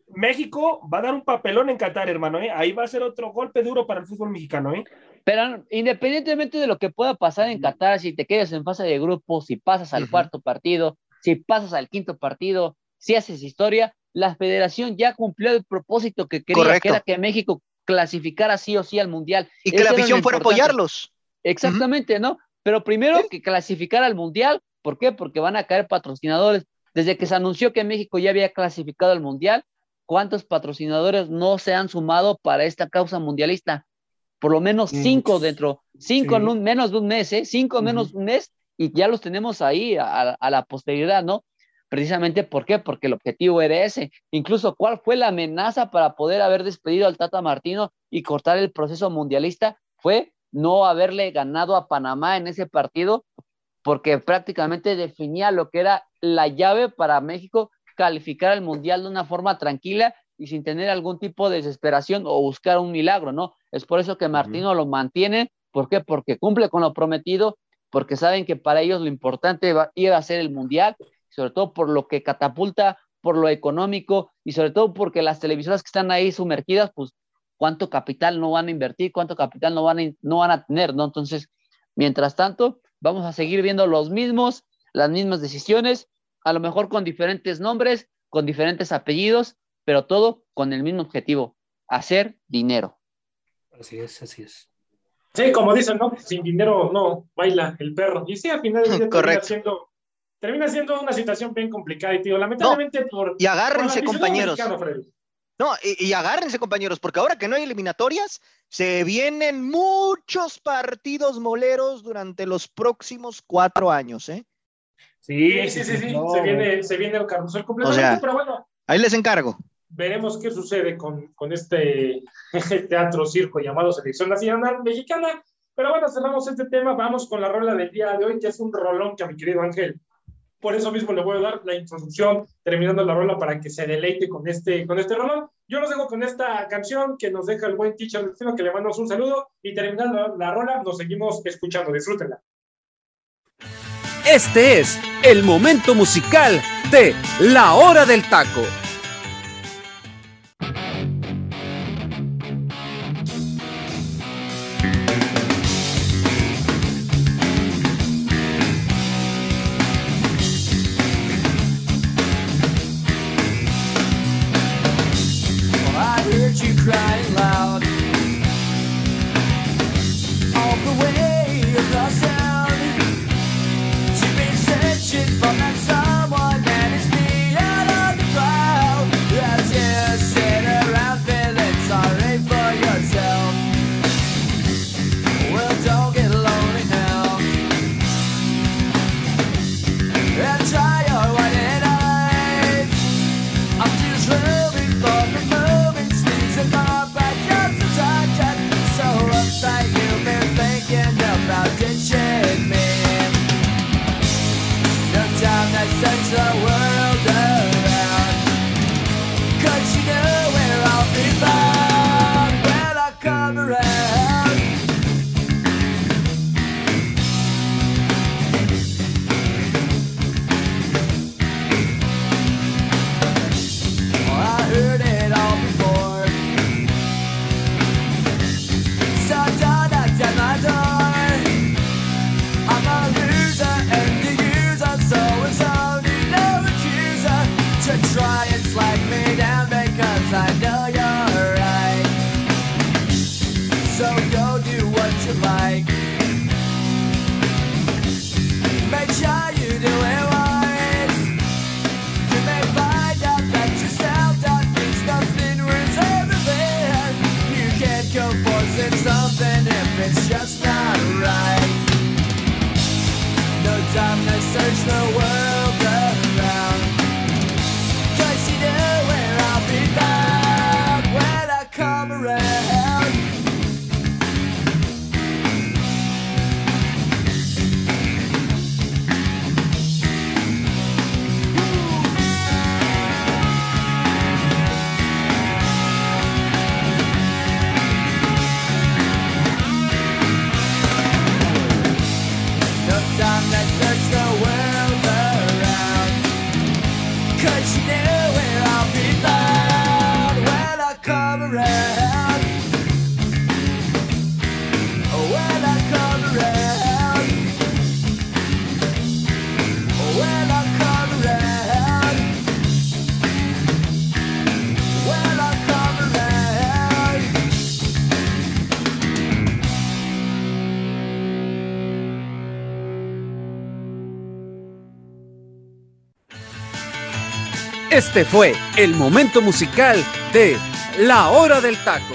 México va a dar un papelón en Qatar, hermano, ¿eh? Ahí va a ser otro golpe duro para el fútbol mexicano, ¿eh? Pero independientemente de lo que pueda pasar en Qatar, si te quedas en fase de grupo, si pasas al cuarto partido, si pasas al quinto partido, si haces historia, la federación ya cumplió el propósito que quería, que era que México clasificara sí o sí al Mundial. Y que la afición fuera a apoyarlos. Exactamente, ¿no? Pero primero que clasificar al Mundial, ¿por qué? Porque van a caer patrocinadores. Desde que se anunció que México ya había clasificado al Mundial, ¿cuántos patrocinadores no se han sumado para esta causa mundialista? Por lo menos mm, cinco dentro, cinco en un, menos de un mes, ¿eh? Cinco menos de un mes y ya los tenemos ahí a, a la posteridad, ¿no? Precisamente, ¿por qué? Porque el objetivo era ese. Incluso, ¿cuál fue la amenaza para poder haber despedido al Tata Martino y cortar el proceso mundialista? Fue no haberle ganado a Panamá en ese partido, porque prácticamente definía lo que era la llave para México calificar al Mundial de una forma tranquila y sin tener algún tipo de desesperación o buscar un milagro, ¿no? Es por eso que Martino lo mantiene. ¿Por qué? Porque cumple con lo prometido, porque saben que para ellos lo importante iba a ser el Mundial sobre todo por lo que catapulta, por lo económico y sobre todo porque las televisoras que están ahí sumergidas, pues cuánto capital no van a invertir, cuánto capital no van a, no van a tener, ¿no? Entonces, mientras tanto, vamos a seguir viendo los mismos, las mismas decisiones, a lo mejor con diferentes nombres, con diferentes apellidos, pero todo con el mismo objetivo, hacer dinero. Así es, así es. Sí, como dicen, ¿no? Sin dinero no baila el perro. Y sí, al final de Correcto termina siendo una situación bien complicada y tío, lamentablemente por... Y agárrense compañeros. No, y, agárrense compañeros, porque ahora que no hay eliminatorias, se vienen muchos partidos moleros durante los próximos cuatro años, ¿eh? Sí, sí, sí, sí, se, viene, se viene el carrusel completamente, pero bueno. Ahí les encargo. Veremos qué sucede con, con este teatro circo llamado Selección Nacional Mexicana. Pero bueno, cerramos este tema, vamos con la rola del día de hoy, que es un rolón que a mi querido Ángel por eso mismo le voy a dar la introducción terminando la rola para que se deleite con este, con este rolón. Yo los dejo con esta canción que nos deja el buen teacher Destino, que le mandamos un saludo y terminando la rola nos seguimos escuchando. Disfrútenla. Este es el momento musical de La Hora del Taco. Este fue el momento musical de La Hora del Taco.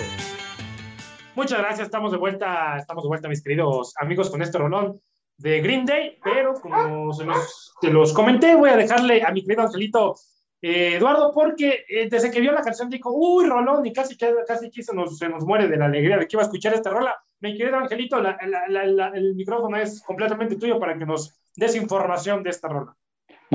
Muchas gracias, estamos de vuelta, estamos de vuelta, mis queridos amigos, con este rolón de Green Day, pero como se los, se los comenté, voy a dejarle a mi querido Angelito eh, Eduardo, porque eh, desde que vio la canción dijo, uy, rolón, y casi, que- casi aquí se nos, se nos muere de la alegría de que iba a escuchar esta rola. Mi querido Angelito, la- la- la- el micrófono es completamente tuyo para que nos des información de esta rola.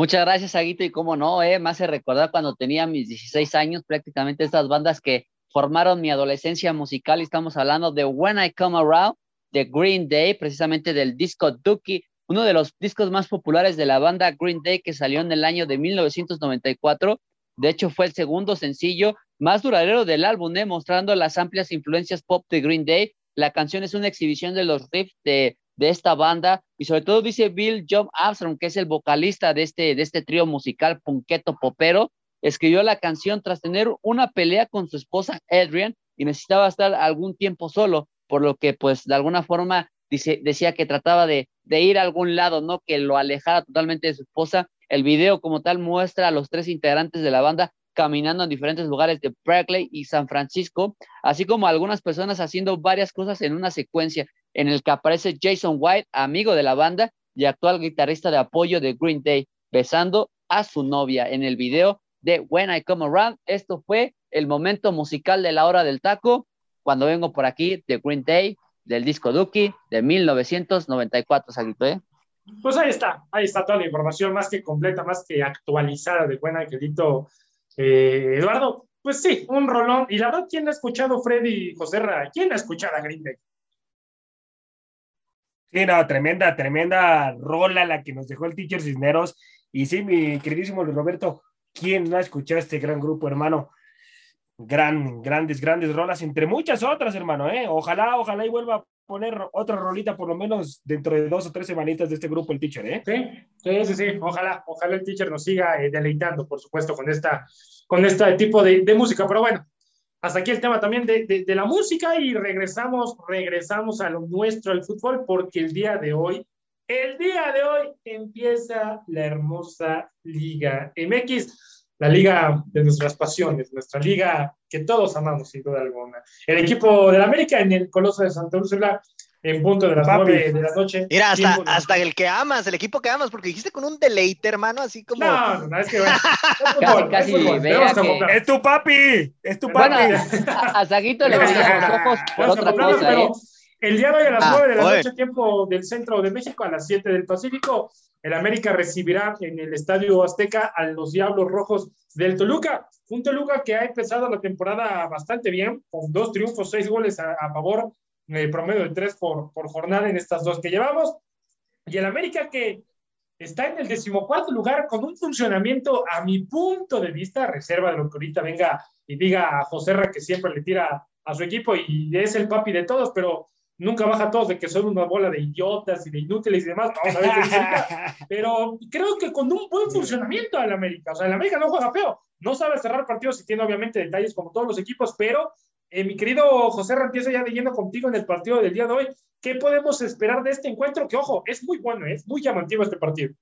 Muchas gracias, Aguito, y cómo no, eh, me hace recordar cuando tenía mis 16 años, prácticamente estas bandas que formaron mi adolescencia musical, y estamos hablando de When I Come Around, de Green Day, precisamente del disco Dookie, uno de los discos más populares de la banda Green Day que salió en el año de 1994. De hecho, fue el segundo sencillo más duradero del álbum, eh, mostrando las amplias influencias pop de Green Day. La canción es una exhibición de los riffs de, de esta banda y sobre todo dice Bill John Armstrong, que es el vocalista de este, de este trío musical punqueto popero, escribió la canción tras tener una pelea con su esposa Adrian y necesitaba estar algún tiempo solo, por lo que pues de alguna forma dice, decía que trataba de, de ir a algún lado, ¿no? Que lo alejara totalmente de su esposa. El video como tal muestra a los tres integrantes de la banda caminando en diferentes lugares de Berkeley y San Francisco, así como algunas personas haciendo varias cosas en una secuencia en el que aparece Jason White, amigo de la banda y actual guitarrista de apoyo de Green Day, besando a su novia en el video de When I Come Around. Esto fue el momento musical de la hora del taco, cuando vengo por aquí de Green Day, del disco Dookie de 1994, Saguito, ¿eh? Pues ahí está, ahí está toda la información más que completa, más que actualizada de buen Angelito eh, Eduardo. Pues sí, un rolón. Y la verdad, ¿quién ha escuchado Freddy Joserra? ¿Quién ha escuchado a Green? Sí, no, tremenda, tremenda rola la que nos dejó el teacher Cisneros. Y sí, mi queridísimo Roberto, ¿quién no ha escuchado este gran grupo, hermano? Gran, grandes, grandes rolas, entre muchas otras, hermano, ¿eh? Ojalá, ojalá y vuelva a poner otra rolita, por lo menos dentro de dos o tres semanitas de este grupo, el teacher, ¿eh? Sí, sí, sí, sí. Ojalá, ojalá el teacher nos siga eh, deleitando, por supuesto, con, esta, con este tipo de, de música. Pero bueno, hasta aquí el tema también de, de, de, la música y regresamos, regresamos a lo nuestro, el fútbol, porque el día de hoy, el día de hoy empieza la hermosa Liga MX, la liga de nuestras pasiones, nuestra liga que todos amamos sin duda alguna. El equipo del América en el Coloso de Santa Úrsula en punto de las Papi. nueve de la noche. Mira, hasta, de- hasta el que amas, el equipo que amas, porque dijiste con un deleite, hermano, así como. No, no, no, es que bueno. es Casi, fútbol, casi es fútbol, vea tenemos que- acoplarnos. ¡Es tu papi! ¡Es tu Bueno, papi! a, a Saguito le brillan los ojos por otra cosa, pero ¿eh? El día de hoy a las Ah, 9 de la noche, tiempo del centro de México, a las 7 del Pacífico, el América recibirá en el Estadio Azteca a los Diablos Rojos del Toluca. Un Toluca que ha empezado la temporada bastante bien, con dos triunfos, seis goles a, a favor, eh, promedio de tres por, por jornada en estas dos que llevamos. Y el América que está en el decimocuarto lugar con un funcionamiento, a mi punto de vista, reserva de lo que ahorita venga y diga a Joserra que siempre le tira a su equipo y es el papi de todos, pero nunca baja todos de que son una bola de idiotas y de inútiles y demás. Vamos a ver qué. Pero creo que con un buen funcionamiento al América. O sea, el América no juega feo. No sabe cerrar partidos y tiene obviamente detalles como todos los equipos, pero eh, mi querido José empieza ya leyendo contigo en el partido del día de hoy. ¿Qué podemos esperar de este encuentro? Que ojo, es muy bueno, es muy llamativo este partido.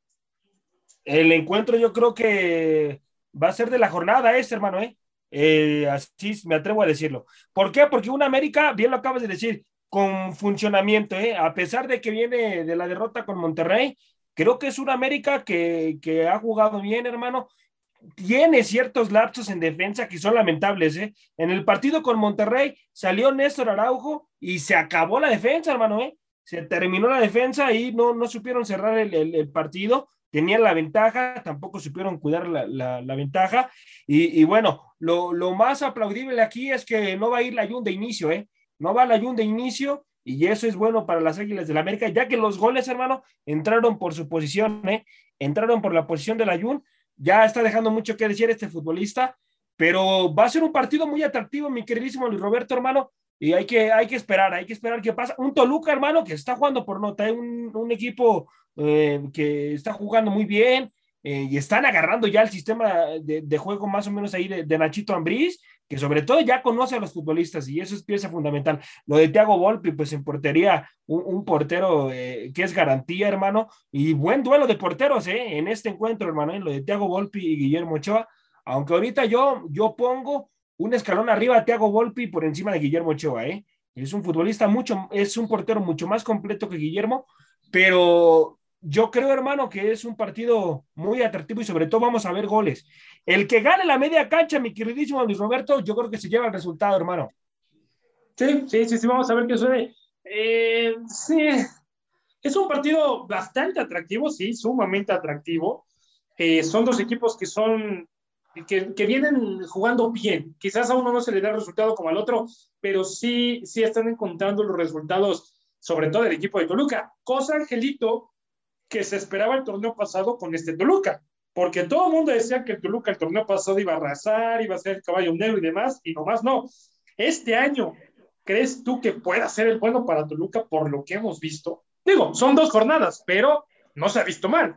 El encuentro yo creo que va a ser de la jornada este, hermano, ¿eh? Eh, así me atrevo a decirlo. ¿Por qué? Porque una América, bien lo acabas de decir, con funcionamiento, ¿eh? a pesar de que viene de la derrota con Monterrey, creo que es una América que, que ha jugado bien, hermano. Tiene ciertos lapsos en defensa que son lamentables. ¿eh? En el partido con Monterrey salió Néstor Araujo y se acabó la defensa, hermano. ¿eh? Se terminó la defensa y no, no supieron cerrar el, partido tenían la ventaja, tampoco supieron cuidar la, la, la ventaja. Y, y bueno, lo, lo, más aplaudible aquí es que no va a ir la Jun de inicio, ¿eh? No va la Jun de inicio y eso es bueno para las Águilas del la América, ya que los goles, hermano, entraron por su posición, ¿eh? Entraron por la posición de la Jun. Ya está dejando mucho que decir este futbolista, pero va a ser un partido muy atractivo, mi queridísimo Luis Roberto, hermano. Y hay que, hay que esperar, hay que esperar qué pasa. Un Toluca, hermano, que está jugando por nota, un, un equipo eh, que está jugando muy bien eh, y están agarrando ya el sistema de, juego más o menos ahí de, Nachito Ambriz, que sobre todo ya conoce a los futbolistas y eso es pieza fundamental. Lo de Thiago Volpi, pues en portería, un, portero eh, que es garantía, hermano, y buen duelo de porteros eh, en este encuentro, hermano, en lo de Thiago Volpi y Guillermo Ochoa, aunque ahorita yo, yo pongo un escalón arriba a Thiago Volpi por encima de Guillermo Ochoa, ¿eh? Es un futbolista mucho, es un portero mucho más completo que Guillermo, pero yo creo, hermano, que es un partido muy atractivo y sobre todo vamos a ver goles. El que gane la media cancha, mi queridísimo Luis Roberto, yo creo que se lleva el resultado, hermano. Sí, sí, sí, sí vamos a ver qué sucede. Eh, sí, es un partido bastante atractivo, sí, sumamente atractivo. Eh, son dos equipos que son que, vienen jugando bien. Quizás a uno no se le da resultado como al otro, pero sí, sí están encontrando los resultados, sobre todo del equipo de Toluca. Cosa, Angelito, que se esperaba el torneo pasado con este Toluca, porque todo el mundo decía que el Toluca el torneo pasado iba a arrasar, iba a ser el caballo negro y demás, y nomás no. Este año, ¿crees tú que pueda ser el bueno para Toluca por lo que hemos visto? Digo, son dos jornadas, pero no se ha visto mal.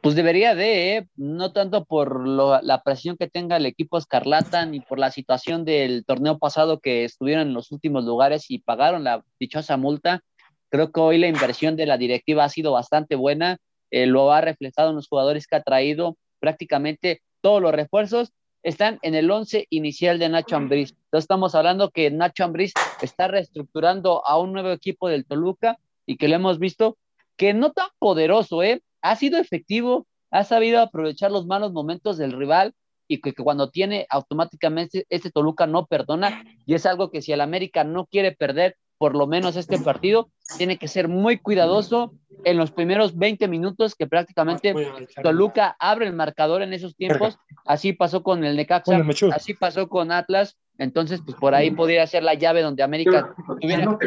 Pues debería de, ¿eh? no tanto por la presión que tenga el equipo Escarlata ni por la situación del torneo pasado que estuvieron en los últimos lugares y pagaron la dichosa multa, Creo que hoy la inversión de la directiva ha sido bastante buena, eh, lo ha reflejado en los jugadores que ha traído, prácticamente todos los refuerzos están en el 11 inicial de Nacho Ambriz. Entonces estamos hablando que Nacho Ambriz está reestructurando a un nuevo equipo del Toluca y que lo hemos visto que no tan poderoso, ¿eh? ha sido efectivo, ha sabido aprovechar los malos momentos del rival y que, que, cuando tiene automáticamente este Toluca no perdona y es algo que si el América no quiere perder por lo menos este partido, tiene que ser muy cuidadoso en los primeros 20 minutos que prácticamente Toluca abre el marcador en esos tiempos. Así pasó con el Necaxa, así pasó con Atlas. Entonces, pues por ahí podría ser la llave donde América tuviera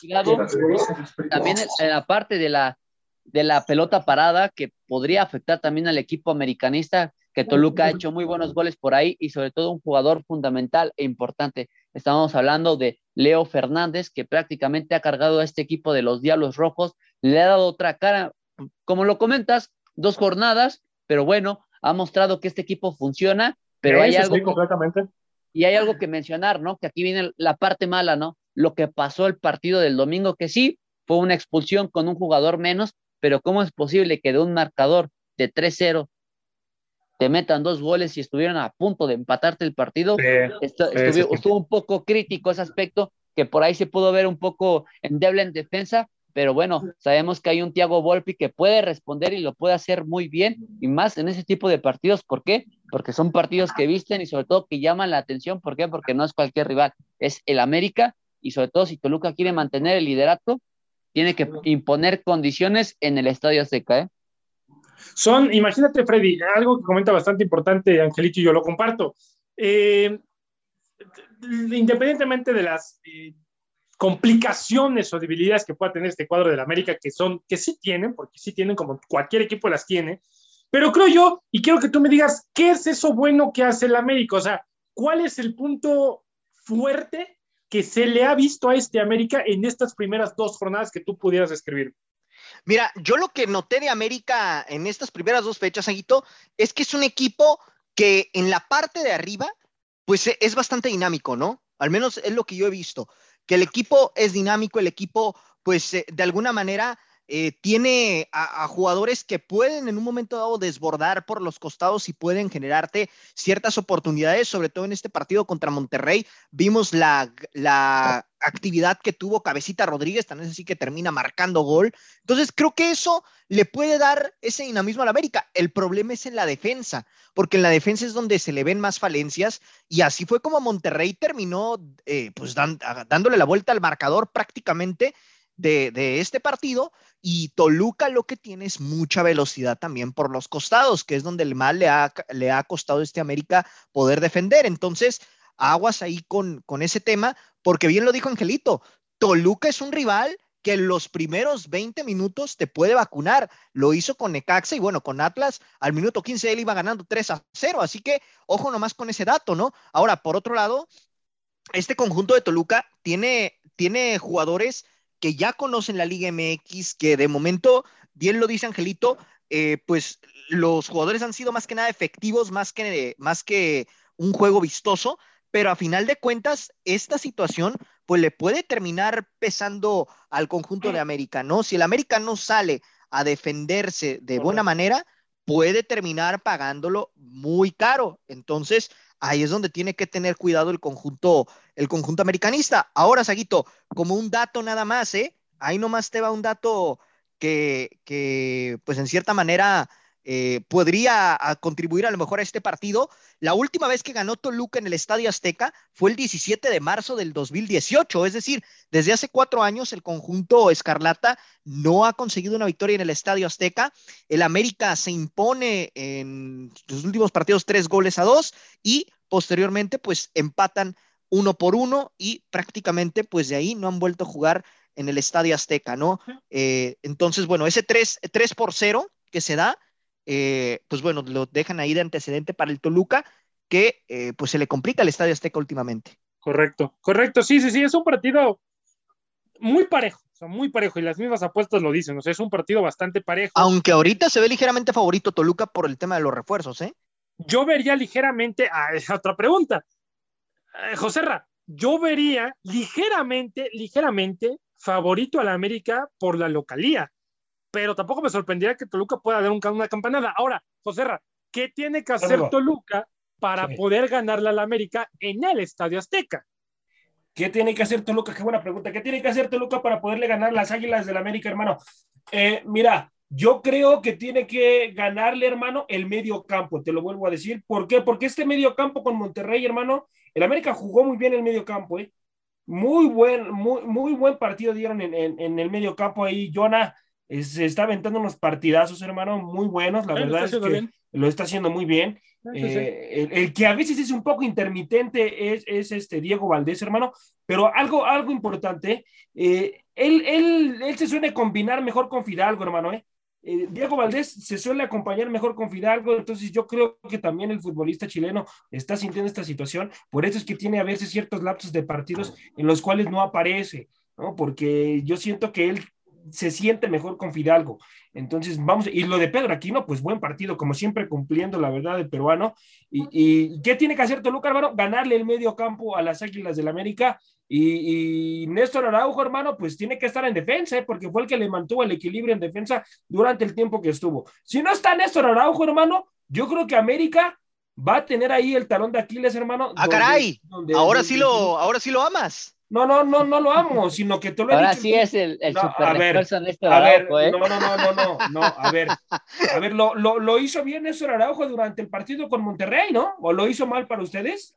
cuidado. También en la parte de la, de la pelota parada que podría afectar también al equipo americanista, que Toluca ha hecho muy buenos goles por ahí y sobre todo un jugador fundamental e importante. Estamos hablando de Leo Fernández, que prácticamente ha cargado a este equipo de los Diablos Rojos, le ha dado otra cara, como lo comentas, dos jornadas, pero bueno, ha mostrado que este equipo funciona, pero hay algo... Sí, completamente. Y hay algo que mencionar, ¿no? Que aquí viene la parte mala, ¿no? Lo que pasó el partido del domingo, que sí, fue una expulsión con un jugador menos, pero ¿cómo es posible que de un marcador de 3-0 te metan dos goles y estuvieron a punto de empatarte el partido. Sí, esto, sí, estuvo, sí. estuvo, un poco crítico ese aspecto, que por ahí se pudo ver un poco endeble en defensa, pero bueno, sabemos que hay un Thiago Volpi que puede responder y lo puede hacer muy bien, y más en ese tipo de partidos. ¿Por qué? Porque son partidos que visten y sobre todo que llaman la atención. ¿Por qué? Porque no es cualquier rival, es el América, y sobre todo si Toluca quiere mantener el liderato, tiene que imponer condiciones en el Estadio Azteca, ¿eh? Son, imagínate, Freddy, algo que comenta bastante importante, Angelito, y yo lo comparto. Eh, independientemente de las eh, complicaciones o debilidades que pueda tener este cuadro del América, que son, que sí tienen, porque sí tienen, como cualquier equipo las tiene, pero creo yo, y quiero que tú me digas, ¿qué es eso bueno que hace el América? O sea, ¿cuál es el punto fuerte que se le ha visto a este América en estas primeras dos jornadas que tú pudieras escribir? Mira, yo lo que noté de América en estas primeras dos fechas, Aguito, es que es un equipo que en la parte de arriba, pues es bastante dinámico, ¿no? Al menos es lo que yo he visto, que el equipo es dinámico, el equipo, pues eh, de alguna manera eh, tiene a, a, jugadores que pueden en un momento dado desbordar por los costados y pueden generarte ciertas oportunidades, sobre todo en este partido contra Monterrey. Vimos la, la actividad que tuvo Cabecita Rodríguez, también es así que termina marcando gol. Entonces creo que eso le puede dar ese dinamismo al América. El problema es en la defensa, porque en la defensa es donde se le ven más falencias y así fue como Monterrey terminó eh, pues dándole la vuelta al marcador prácticamente de, este partido y Toluca lo que tiene es mucha velocidad también por los costados, que es donde el mal le ha, le ha costado a este América poder defender. Entonces, aguas ahí con, con ese tema, porque bien lo dijo Angelito, Toluca es un rival que en los primeros 20 minutos te puede vacunar. Lo hizo con Necaxa y bueno, con Atlas al minuto 15 él iba ganando 3 a 0, así que ojo nomás con ese dato, ¿no? Ahora, por otro lado, este conjunto de Toluca tiene, tiene jugadores que ya conocen la Liga MX, que de momento, bien lo dice Angelito, eh, pues los jugadores han sido más que nada efectivos, más que, más que un juego vistoso, pero a final de cuentas, esta situación pues le puede terminar pesando al conjunto de América, ¿no? Si el América no sale a defenderse de buena manera, puede terminar pagándolo muy caro. Entonces, ahí es donde tiene que tener cuidado el conjunto, el conjunto americanista. Ahora, Saguito, como un dato nada más, ¿eh? Ahí nomás te va un dato que, que pues en cierta manera eh, podría a contribuir a lo mejor a este partido. La última vez que ganó Toluca en el Estadio Azteca fue el 17 de marzo del 2018, es decir, desde hace cuatro años el conjunto Escarlata no ha conseguido una victoria en el Estadio Azteca. El América se impone en los últimos partidos tres goles a dos y posteriormente pues empatan uno por uno y prácticamente pues de ahí no han vuelto a jugar en el Estadio Azteca, ¿no? Eh, entonces, bueno, ese 3, 3 por 0 que se da, eh, pues bueno, lo dejan ahí de antecedente para el Toluca, que eh, pues se le complica el Estadio Azteca últimamente. Correcto, correcto, sí, sí, sí, es un partido muy parejo, o sea, muy parejo, y las mismas apuestas lo dicen, o sea, es un partido bastante parejo. Aunque ahorita se ve ligeramente favorito Toluca por el tema de los refuerzos, ¿eh? Yo vería ligeramente, ah, otra pregunta, eh, José Ra, yo vería ligeramente, ligeramente favorito a la América por la localía pero tampoco me sorprendería que Toluca pueda dar un, una campanada. Ahora, José Ra, ¿qué tiene que hacer Toluca para sí. poder ganarle a la América en el Estadio Azteca? ¿Qué tiene que hacer Toluca? Qué buena pregunta. ¿Qué tiene que hacer Toluca para poderle ganar las Águilas del América, hermano? Eh, mira, yo creo que tiene que ganarle, hermano, el medio campo, te lo vuelvo a decir. ¿Por qué? Porque este medio campo con Monterrey, hermano, el América jugó muy bien el medio campo, ¿eh? Muy buen, muy, muy buen partido dieron en, en, en el medio campo ahí, Jonah se está aventando unos partidazos, hermano, muy buenos. La verdad es que bien. lo está haciendo muy bien. Eh, el, el, que a veces es un poco intermitente es, es, este Diego Valdés, hermano, pero algo, algo importante, eh, él, él, él, se suele combinar mejor con Fidalgo, hermano. ¿eh? Eh, Diego Valdés se suele acompañar mejor con Fidalgo, entonces yo creo que también el futbolista chileno está sintiendo esta situación, por eso es que tiene a veces ciertos lapsos de partidos en los cuales no aparece, ¿no? porque yo siento que él se siente mejor con Fidalgo. Entonces, vamos, y lo de Pedro Aquino, pues buen partido, como siempre cumpliendo la verdad del peruano. ¿Y, y qué tiene que hacer Toluca, hermano? Ganarle el medio campo a las Águilas del América. Y, y, Néstor Araujo, hermano, pues tiene que estar en defensa, ¿eh? porque fue el que le mantuvo el equilibrio en defensa durante el tiempo que estuvo. Si no está Néstor Araujo, hermano, yo creo que América va a tener ahí el talón de Aquiles, hermano. ¡Ah, caray! Donde, ahora, donde, sí lo, ahora sí lo amas. No, no, no, no lo amo, sino que tú lo Ahora sí es el, el no, super a ver, este a ver, Araujo, ¿eh? no, no, no, no, no, no, a ver, a ver, lo, lo, lo hizo bien Néstor Araujo durante el partido con Monterrey, ¿no? ¿O lo hizo mal para ustedes?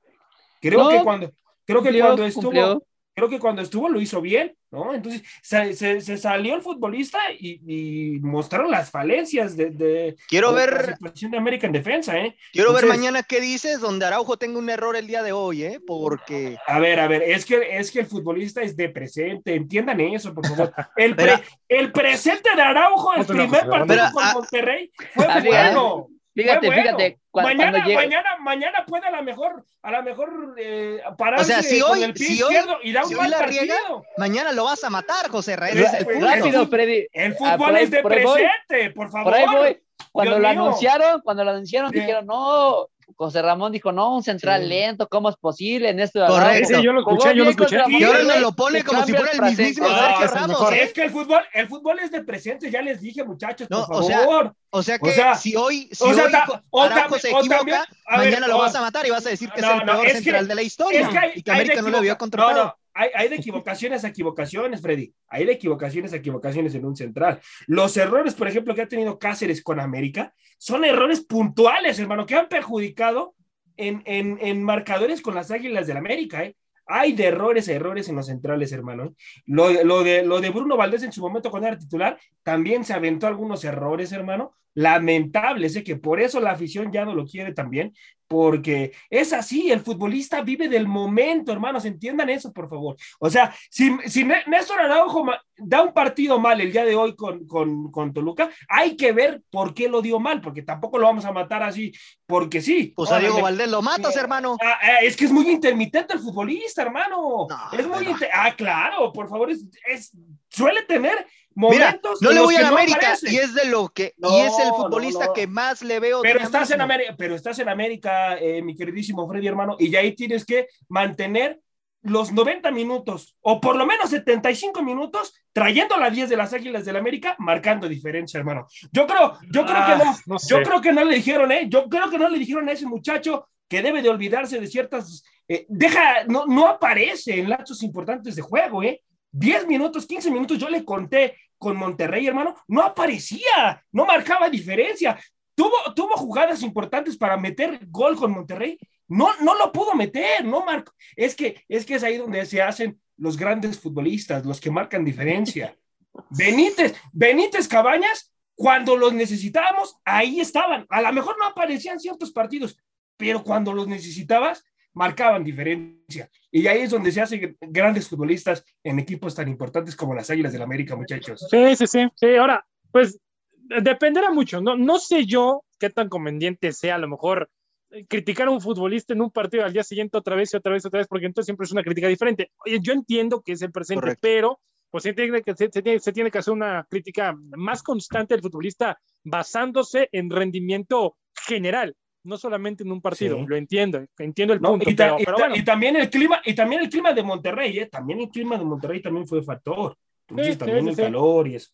Creo No, que cuando, creo que cumplió, cuando estuvo, cumplió. Creo que cuando estuvo lo hizo bien, ¿no? Entonces se, se, se salió el futbolista y, y, mostraron las falencias de, de, quiero de ver, la situación de América en defensa, ¿eh? Quiero Entonces, ver mañana qué dices donde Araujo tenga un error el día de hoy, ¿eh? Porque A ver, a ver, es que, es que el futbolista es de presente, entiendan eso, por favor. El, pre- el presente de Araujo, el primer partido con ah, Monterrey, fue Ah, bueno. Fíjate, bueno. fíjate, cua- mañana, cuando llega- mañana, mañana puede a lo mejor, a lo mejor eh, pararse O sea, si con hoy- el pie si hoy- izquierdo y da un si hoy mal la partido. riega, mañana lo vas a matar, José Raúl. Ra- Ese es el. Rápido, Freddy. El Ah, fútbol ahí- es de por ahí voy. presente, por favor. Por ahí voy. Cuando Dios lo mío. anunciaron, cuando lo anunciaron, Sí. dijeron, no, José Ramón dijo, no, un central Sí. lento, ¿cómo es posible en esto? Correcto. Ese yo lo Jugó escuché, yo lo escuché. Y ahora Sí, nos lo pone como si fuera el presente. mismísimo Sergio el Ramos. mejor. ¿eh? Es que el fútbol, el fútbol es de presente, ya les dije, muchachos, No, por o sea, favor. O sea que O sea, si hoy, si o sea, hoy ta- Araujo se o equivoca, también- ver, mañana lo o- vas a matar y vas a decir que No, es el no, peor es que- central de la historia Es que hay, y que América no lo no, no, hay, hay de equivocaciones a equivocaciones, Freddy. Hay de equivocaciones a equivocaciones en un central. Los errores, por ejemplo, que ha tenido Cáceres con América, son errores puntuales, hermano, que han perjudicado en, en, en marcadores con las Águilas del América, ¿eh? Hay de errores a errores en los centrales, hermano. Lo, lo, de, lo de Bruno Valdés en su momento cuando era titular, también se aventó algunos errores, hermano. Lamentables, sé que por eso la afición ya no lo quiere también, porque es así, el futbolista vive del momento, hermanos, entiendan eso, por favor. O sea, si, si Né- Néstor Araujo da un partido mal el día de hoy con, con, con Toluca, hay que ver por qué lo dio mal, porque tampoco lo vamos a matar así, porque sí. Pues a Diego. Valdés lo matas, hermano. Ah, ah, es que es muy intermitente el futbolista, hermano. No, es muy pero- Ah, claro, por favor, es, es- suele tener Mira, momentos. no en le voy a no América y es de lo que y No, es el no, futbolista no. que más le veo. Pero estás en América, pero estás en América, eh, mi queridísimo Freddy, hermano, y ya ahí tienes que mantener los 90 minutos, o por lo menos 75 minutos, trayendo la 10 de las Águilas del América, marcando diferencia, hermano. Yo creo, yo creo Ah, que no, no sé. yo creo que no le dijeron, ¿eh? Yo creo que no le dijeron a ese muchacho que debe de olvidarse de ciertas, eh, deja, no, no aparece en lapsos importantes de juego, ¿eh? 10 minutos, 15 minutos, yo le conté con Monterrey, hermano, no aparecía, no marcaba diferencia. Tuvo, tuvo jugadas importantes para meter gol con Monterrey, no, no lo pudo meter, no marcó. Es que, es que es ahí donde se hacen los grandes futbolistas, los que marcan diferencia. Benítez, Benítez Cabañas, cuando los necesitábamos, ahí estaban. A lo mejor no aparecían ciertos partidos, pero cuando los necesitabas, marcaban diferencia. Y ahí es donde se hacen grandes futbolistas en equipos tan importantes como las Águilas del América, muchachos. Sí, sí, sí, sí. Ahora, pues dependerá mucho. No, no sé yo qué tan conveniente sea a lo mejor eh, criticar a un futbolista en un partido al día siguiente otra vez y otra vez, otra vez, porque entonces siempre es una crítica diferente. Oye, yo entiendo que es el presente, Correcto. pero pues se tiene, que, se, se tiene, se tiene que hacer una crítica más constante del futbolista basándose en rendimiento general, no solamente en un partido. Sí. Lo entiendo, entiendo el No, punto, y, ta- pero, y pero ta- bueno. y también el clima, y también el clima de Monterrey, ¿eh? También el clima de Monterrey también fue factor. Entonces, Sí, también sí, el calor y eso.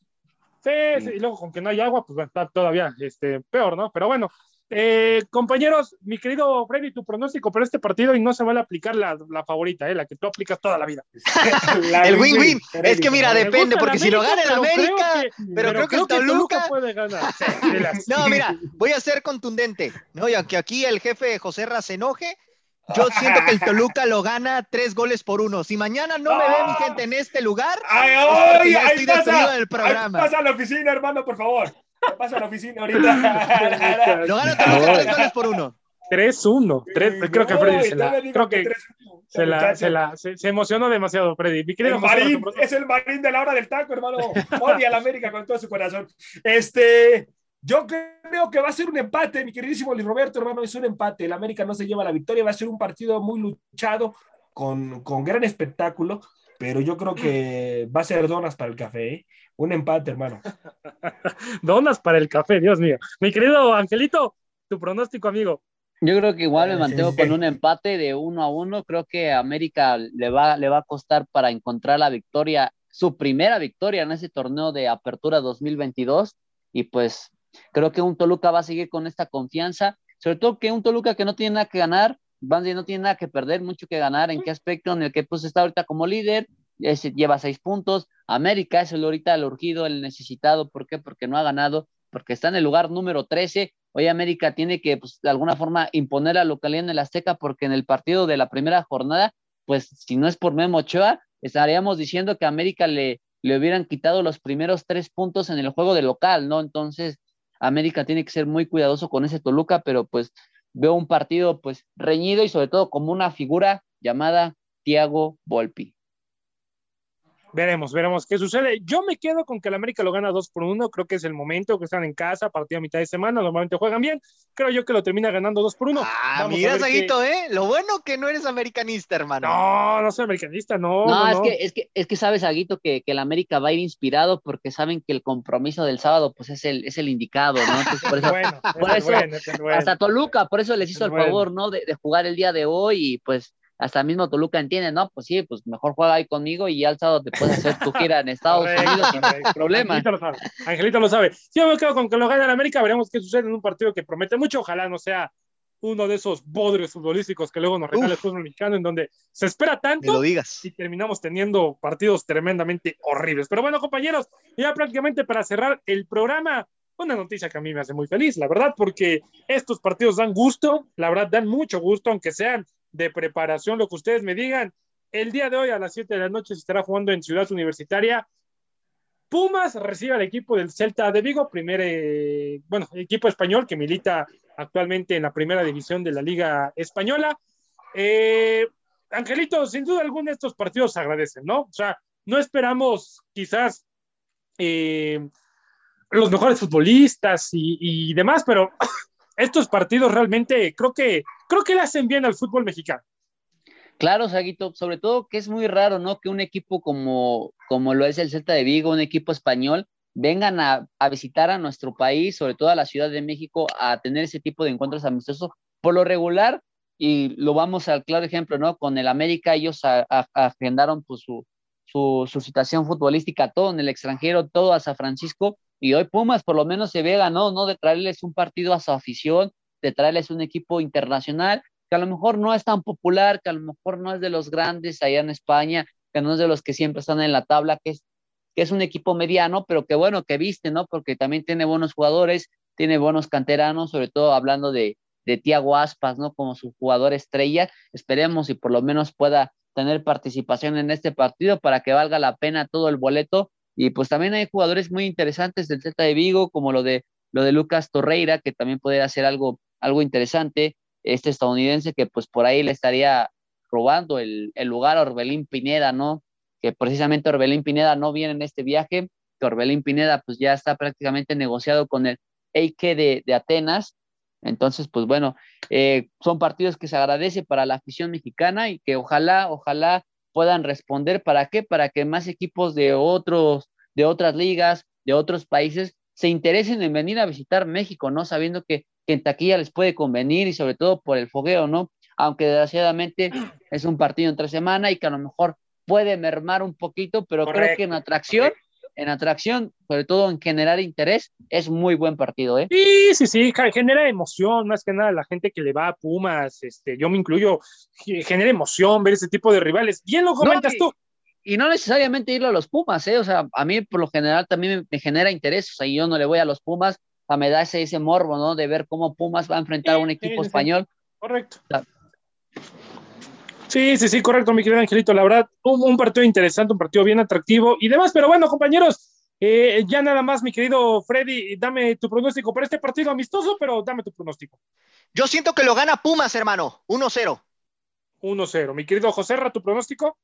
Sí, sí, y luego con que no hay agua, pues va a estar todavía este, peor, ¿no? Pero bueno, eh, compañeros, mi querido Freddy, tu pronóstico para este partido y no se vale aplicar la, la favorita, ¿eh? la que tú aplicas toda la vida. La El win-win. Es que mira, depende, porque si lo gana el creo América, que- pero creo que el Toluca- puede ganar. No, mira, voy a ser contundente, ¿no? Y aunque aquí el jefe José Ra se enoje, yo siento que el Toluca lo gana tres goles por uno. Si mañana no me ve mi gente en este lugar, Ay, ay, ya estoy despedido pasa, del ahí programa. pasa a la oficina, hermano, por favor. Pasa a la oficina ahorita. Lo gana Toluca tres goles por uno. 3-1. Tres- creo que Freddy se la, creo que se, la, se, la, se, se emocionó demasiado, Freddy. Mi querido El marín, es el marín de la hora del taco, hermano. Odia a la América con todo su corazón. Este, yo creo que va a ser un empate, mi queridísimo Luis Roberto, hermano, es un empate. El América no se lleva la victoria, va a ser un partido muy luchado, con, con gran espectáculo, pero yo creo que va a ser donas para el café, ¿eh? Un empate, hermano. Donas para el café, Dios mío. Mi querido Angelito, tu pronóstico, amigo. Yo creo que igual me mantengo con un empate de uno a uno. Creo que América le va, le va a costar para encontrar la victoria, su primera victoria en ese torneo de Apertura 2022. Y pues creo que un Toluca va a seguir con esta confianza, sobre todo que un Toluca que no tiene nada que ganar, Banzi no tiene nada que perder, mucho que ganar. ¿En qué aspecto? En el que pues está ahorita como líder, es- lleva seis puntos. América es el ahorita el urgido, el necesitado. ¿Por qué? Porque no ha ganado, porque está en el lugar número 13. Hoy América tiene que, pues, de alguna forma, imponer la localidad en el Azteca, porque en el partido de la primera jornada, pues, si no es por Memo Ochoa, estaríamos diciendo que a América le, le hubieran quitado los primeros tres puntos en el juego de local, ¿no? Entonces, América tiene que ser muy cuidadoso con ese Toluca, pero pues veo un partido, pues, reñido y sobre todo como una figura llamada Thiago Volpi. Veremos, veremos qué sucede. Yo me quedo con que el América lo gana 2 por 1. Creo que es el momento que están en casa, partido a mitad de semana. Normalmente juegan bien. Creo yo que lo termina ganando 2 por 1. Ah, mira, Saguito, ¿eh? Lo bueno que no eres americanista, hermano. No, no soy americanista, no. No, no, es, no. Que, es, que, es que sabes, Aguito, que, que el América va a ir inspirado porque saben que el compromiso del sábado pues es el, es el indicado, ¿no? Entonces, por eso, Bueno, por ese es eso, bueno, ese es bueno. hasta Toluca, por eso les hizo Es el bueno. favor, ¿no? De, de jugar el día de hoy y pues hasta mismo Toluca entiende, ¿no? Pues sí, pues mejor juega ahí conmigo y ya el sábado te puedes hacer tu gira en Estados Correcto, Unidos sin problema. Angelito lo sabe. Angelito lo sabe. Yo me quedo con que lo gane el América. Veremos qué sucede en un partido que promete mucho. Ojalá no sea uno de esos bodrios futbolísticos que luego nos regala el Uf. fútbol mexicano, en donde se espera Me lo tanto digas. y terminamos teniendo partidos tremendamente horribles. Pero bueno, compañeros, ya prácticamente para cerrar el programa, una noticia que a mí me hace muy feliz, la verdad, porque estos partidos dan gusto, la verdad, dan mucho gusto, aunque sean de preparación, lo que ustedes me digan. El día de hoy a las 7 de la noche se estará jugando en Ciudad Universitaria. Pumas recibe al equipo del Celta de Vigo, primer, eh, bueno, equipo español que milita actualmente en la primera división de la Liga Española. Eh, Angelito, sin duda alguna estos partidos se agradecen, ¿no? O sea, no esperamos quizás eh, los mejores futbolistas y, y demás, pero estos partidos realmente creo que, creo que le hacen bien al fútbol mexicano. Claro, Saguito, sobre todo que es muy raro, ¿no? Que un equipo como, como lo es el Celta de Vigo, un equipo español, vengan a, a visitar a nuestro país, sobre todo a la Ciudad de México, a tener ese tipo de encuentros amistosos. Por lo regular, y lo vamos al claro ejemplo, ¿no? Con el América, ellos a- a- agendaron pues, su, su, su situación futbolística, todo en el extranjero, todo a San Francisco, y hoy Pumas por lo menos se ve ganó, ¿no? De traerles un partido a su afición, de traerles un equipo internacional que a lo mejor no es tan popular, que a lo mejor no es de los grandes allá en España, que no es de los que siempre están en la tabla, que es, un equipo mediano, pero que bueno, que viste, ¿no? Porque también tiene buenos jugadores, tiene buenos canteranos, sobre todo hablando de, de Tiago Aspas, ¿no? Como su jugador estrella. Esperemos y por lo menos pueda tener participación en este partido para que valga la pena todo el boleto. Y pues también hay jugadores muy interesantes del Celta de Vigo, como lo de, lo de Lucas Torreira, que también podría hacer algo, algo interesante este estadounidense que pues por ahí le estaría robando el, el, lugar a Orbelín Pineda, ¿no? Que precisamente Orbelín Pineda no viene en este viaje, que Orbelín Pineda pues ya está prácticamente negociado con el Eike de, de Atenas. Entonces, pues bueno, eh, son partidos que se agradece para la afición mexicana y que ojalá, ojalá puedan responder. ¿Para qué? Para que más equipos de otros, de otras ligas, de otros países, se interesen en venir a visitar México, ¿no? Sabiendo que, que en taquilla les puede convenir y sobre todo por el fogueo, ¿no? Aunque desgraciadamente es un partido entre semana y que a lo mejor puede mermar un poquito, pero Correcto, creo que en atracción, correcto. en atracción, sobre todo en generar interés, es muy buen partido, ¿eh? Sí, sí, sí, genera emoción, más que nada la gente que le va a Pumas, este, yo me incluyo, ge- genera emoción ver ese tipo de rivales. Bien lo comentas y- tú. Y no necesariamente irle a los Pumas, ¿eh? O sea, a mí por lo general también me, genera interés, o sea, yo no le voy a los Pumas, sea, me da ese, ese morbo, ¿no? De ver cómo Pumas va a enfrentar a un equipo sí, sí. español. Correcto. Sí, sí, sí, correcto, mi querido Angelito. La verdad, un, un partido interesante, un partido bien atractivo y demás. Pero bueno, compañeros, eh, ya nada más, mi querido Freddy, dame tu pronóstico para este partido amistoso, pero dame tu pronóstico. Yo siento que lo gana Pumas, hermano. 1-0. 1-0. Mi querido José Ra, tu pronóstico.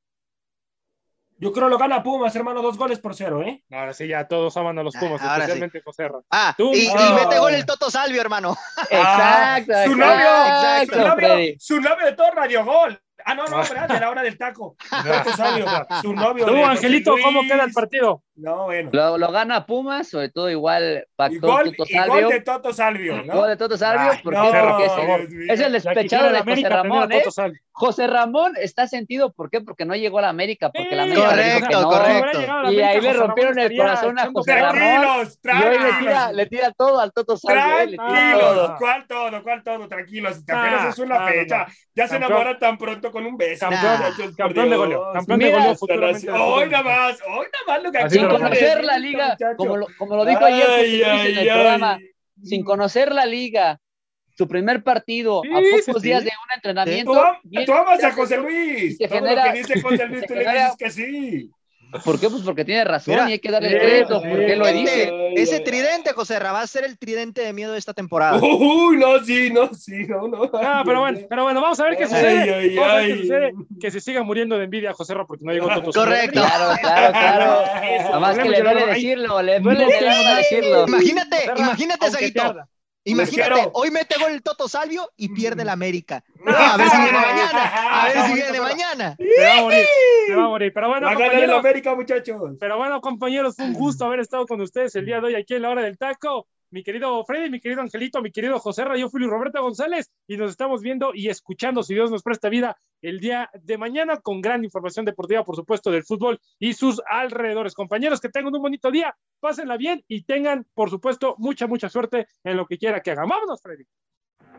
Yo creo lo gana Pumas, hermano, dos goles por cero, ¿eh? Ahora sí, ya todos aman a los Pumas, Ah, sí. especialmente José Ra. Ah, Tú, y, y mete gol el Toto Salvio, hermano. Exacto, Ah, su exacto, novio, exacto, su novio, su novio de todo Radio Gol. Ah, no, no, ¿verdad? De la hora del taco. Toto Salvio, su novio. Tú, Angelito, ¿cómo queda el partido? No, bueno. Lo, lo gana Pumas, sobre todo igual pactó gol, Toto y gol Salvio. de Toto Salvio, ¿no? Gol de Toto Salvio, Ay, ¿por no, Porque por es, mío. es el despechado de José a Ramón, ¿eh? Salvio. José Ramón está sentido, ¿por qué? Porque no llegó a la América, porque la América le dijo que correcto, no. correcto. A Y ahí América, le rompieron Ramón el corazón a José Ramón. Tranquilos, Y hoy le tira, tranquilos. le tira todo al Toto Salvio, ¿eh? Tranquilos, todo. ¿cuál todo? ¿Cuál todo? Tranquilos, Ah, apenas es una no, fecha. no. Ya se enamoran tan pronto con un beso. Campeón, campeón de goleo, campeón de goleo Hoy nada más, hoy nada más lo que Así Sin conocer la liga, como lo, como lo dijo ayer Ay, en el ay. programa, sin conocer la liga, su primer partido, Sí, a pocos sí, sí. días de un entrenamiento. Tú, amas a José Luis. te Todo genera- lo que dice José Luis, tú le dices que sí. ¿Por qué? Pues porque tiene razón Mira, y hay que darle el sí, crédito, porque él lo dice. Ese tridente, José Ra, va a ser el tridente de miedo de esta temporada. Uy, no, sí, no, sí, no, no. Ah, pero bueno, pero bueno, vamos a ver qué Ay, sucede. ay, Vamos a ver ay. qué sucede. Que se siga muriendo de envidia José Ra porque no llegó Toto. Correcto. Claro, claro, claro. Nada más que le duele decirlo, le duele No decirlo. Imagínate, imagínate, Saguito. Imagínate, quiero. hoy mete gol el Toto Salvio y pierde el América. No, a ver si viene mañana. A ver si viene mañana. Se va a morir, se va a morir. Pero bueno, Va a ganar el compañeros, América, muchachos. pero bueno, compañeros, fue un gusto haber estado con ustedes el día de hoy aquí en la hora del taco. Mi querido Freddy, mi querido Angelito, mi querido José Ra, yo fui Luis Roberto González y nos estamos viendo y escuchando, si Dios nos presta vida, el día de mañana con gran información deportiva, por supuesto, del fútbol y sus alrededores. Compañeros, que tengan un bonito día, pásenla bien y tengan, por supuesto, mucha, mucha suerte en lo que quiera que hagan. Vámonos, Freddy.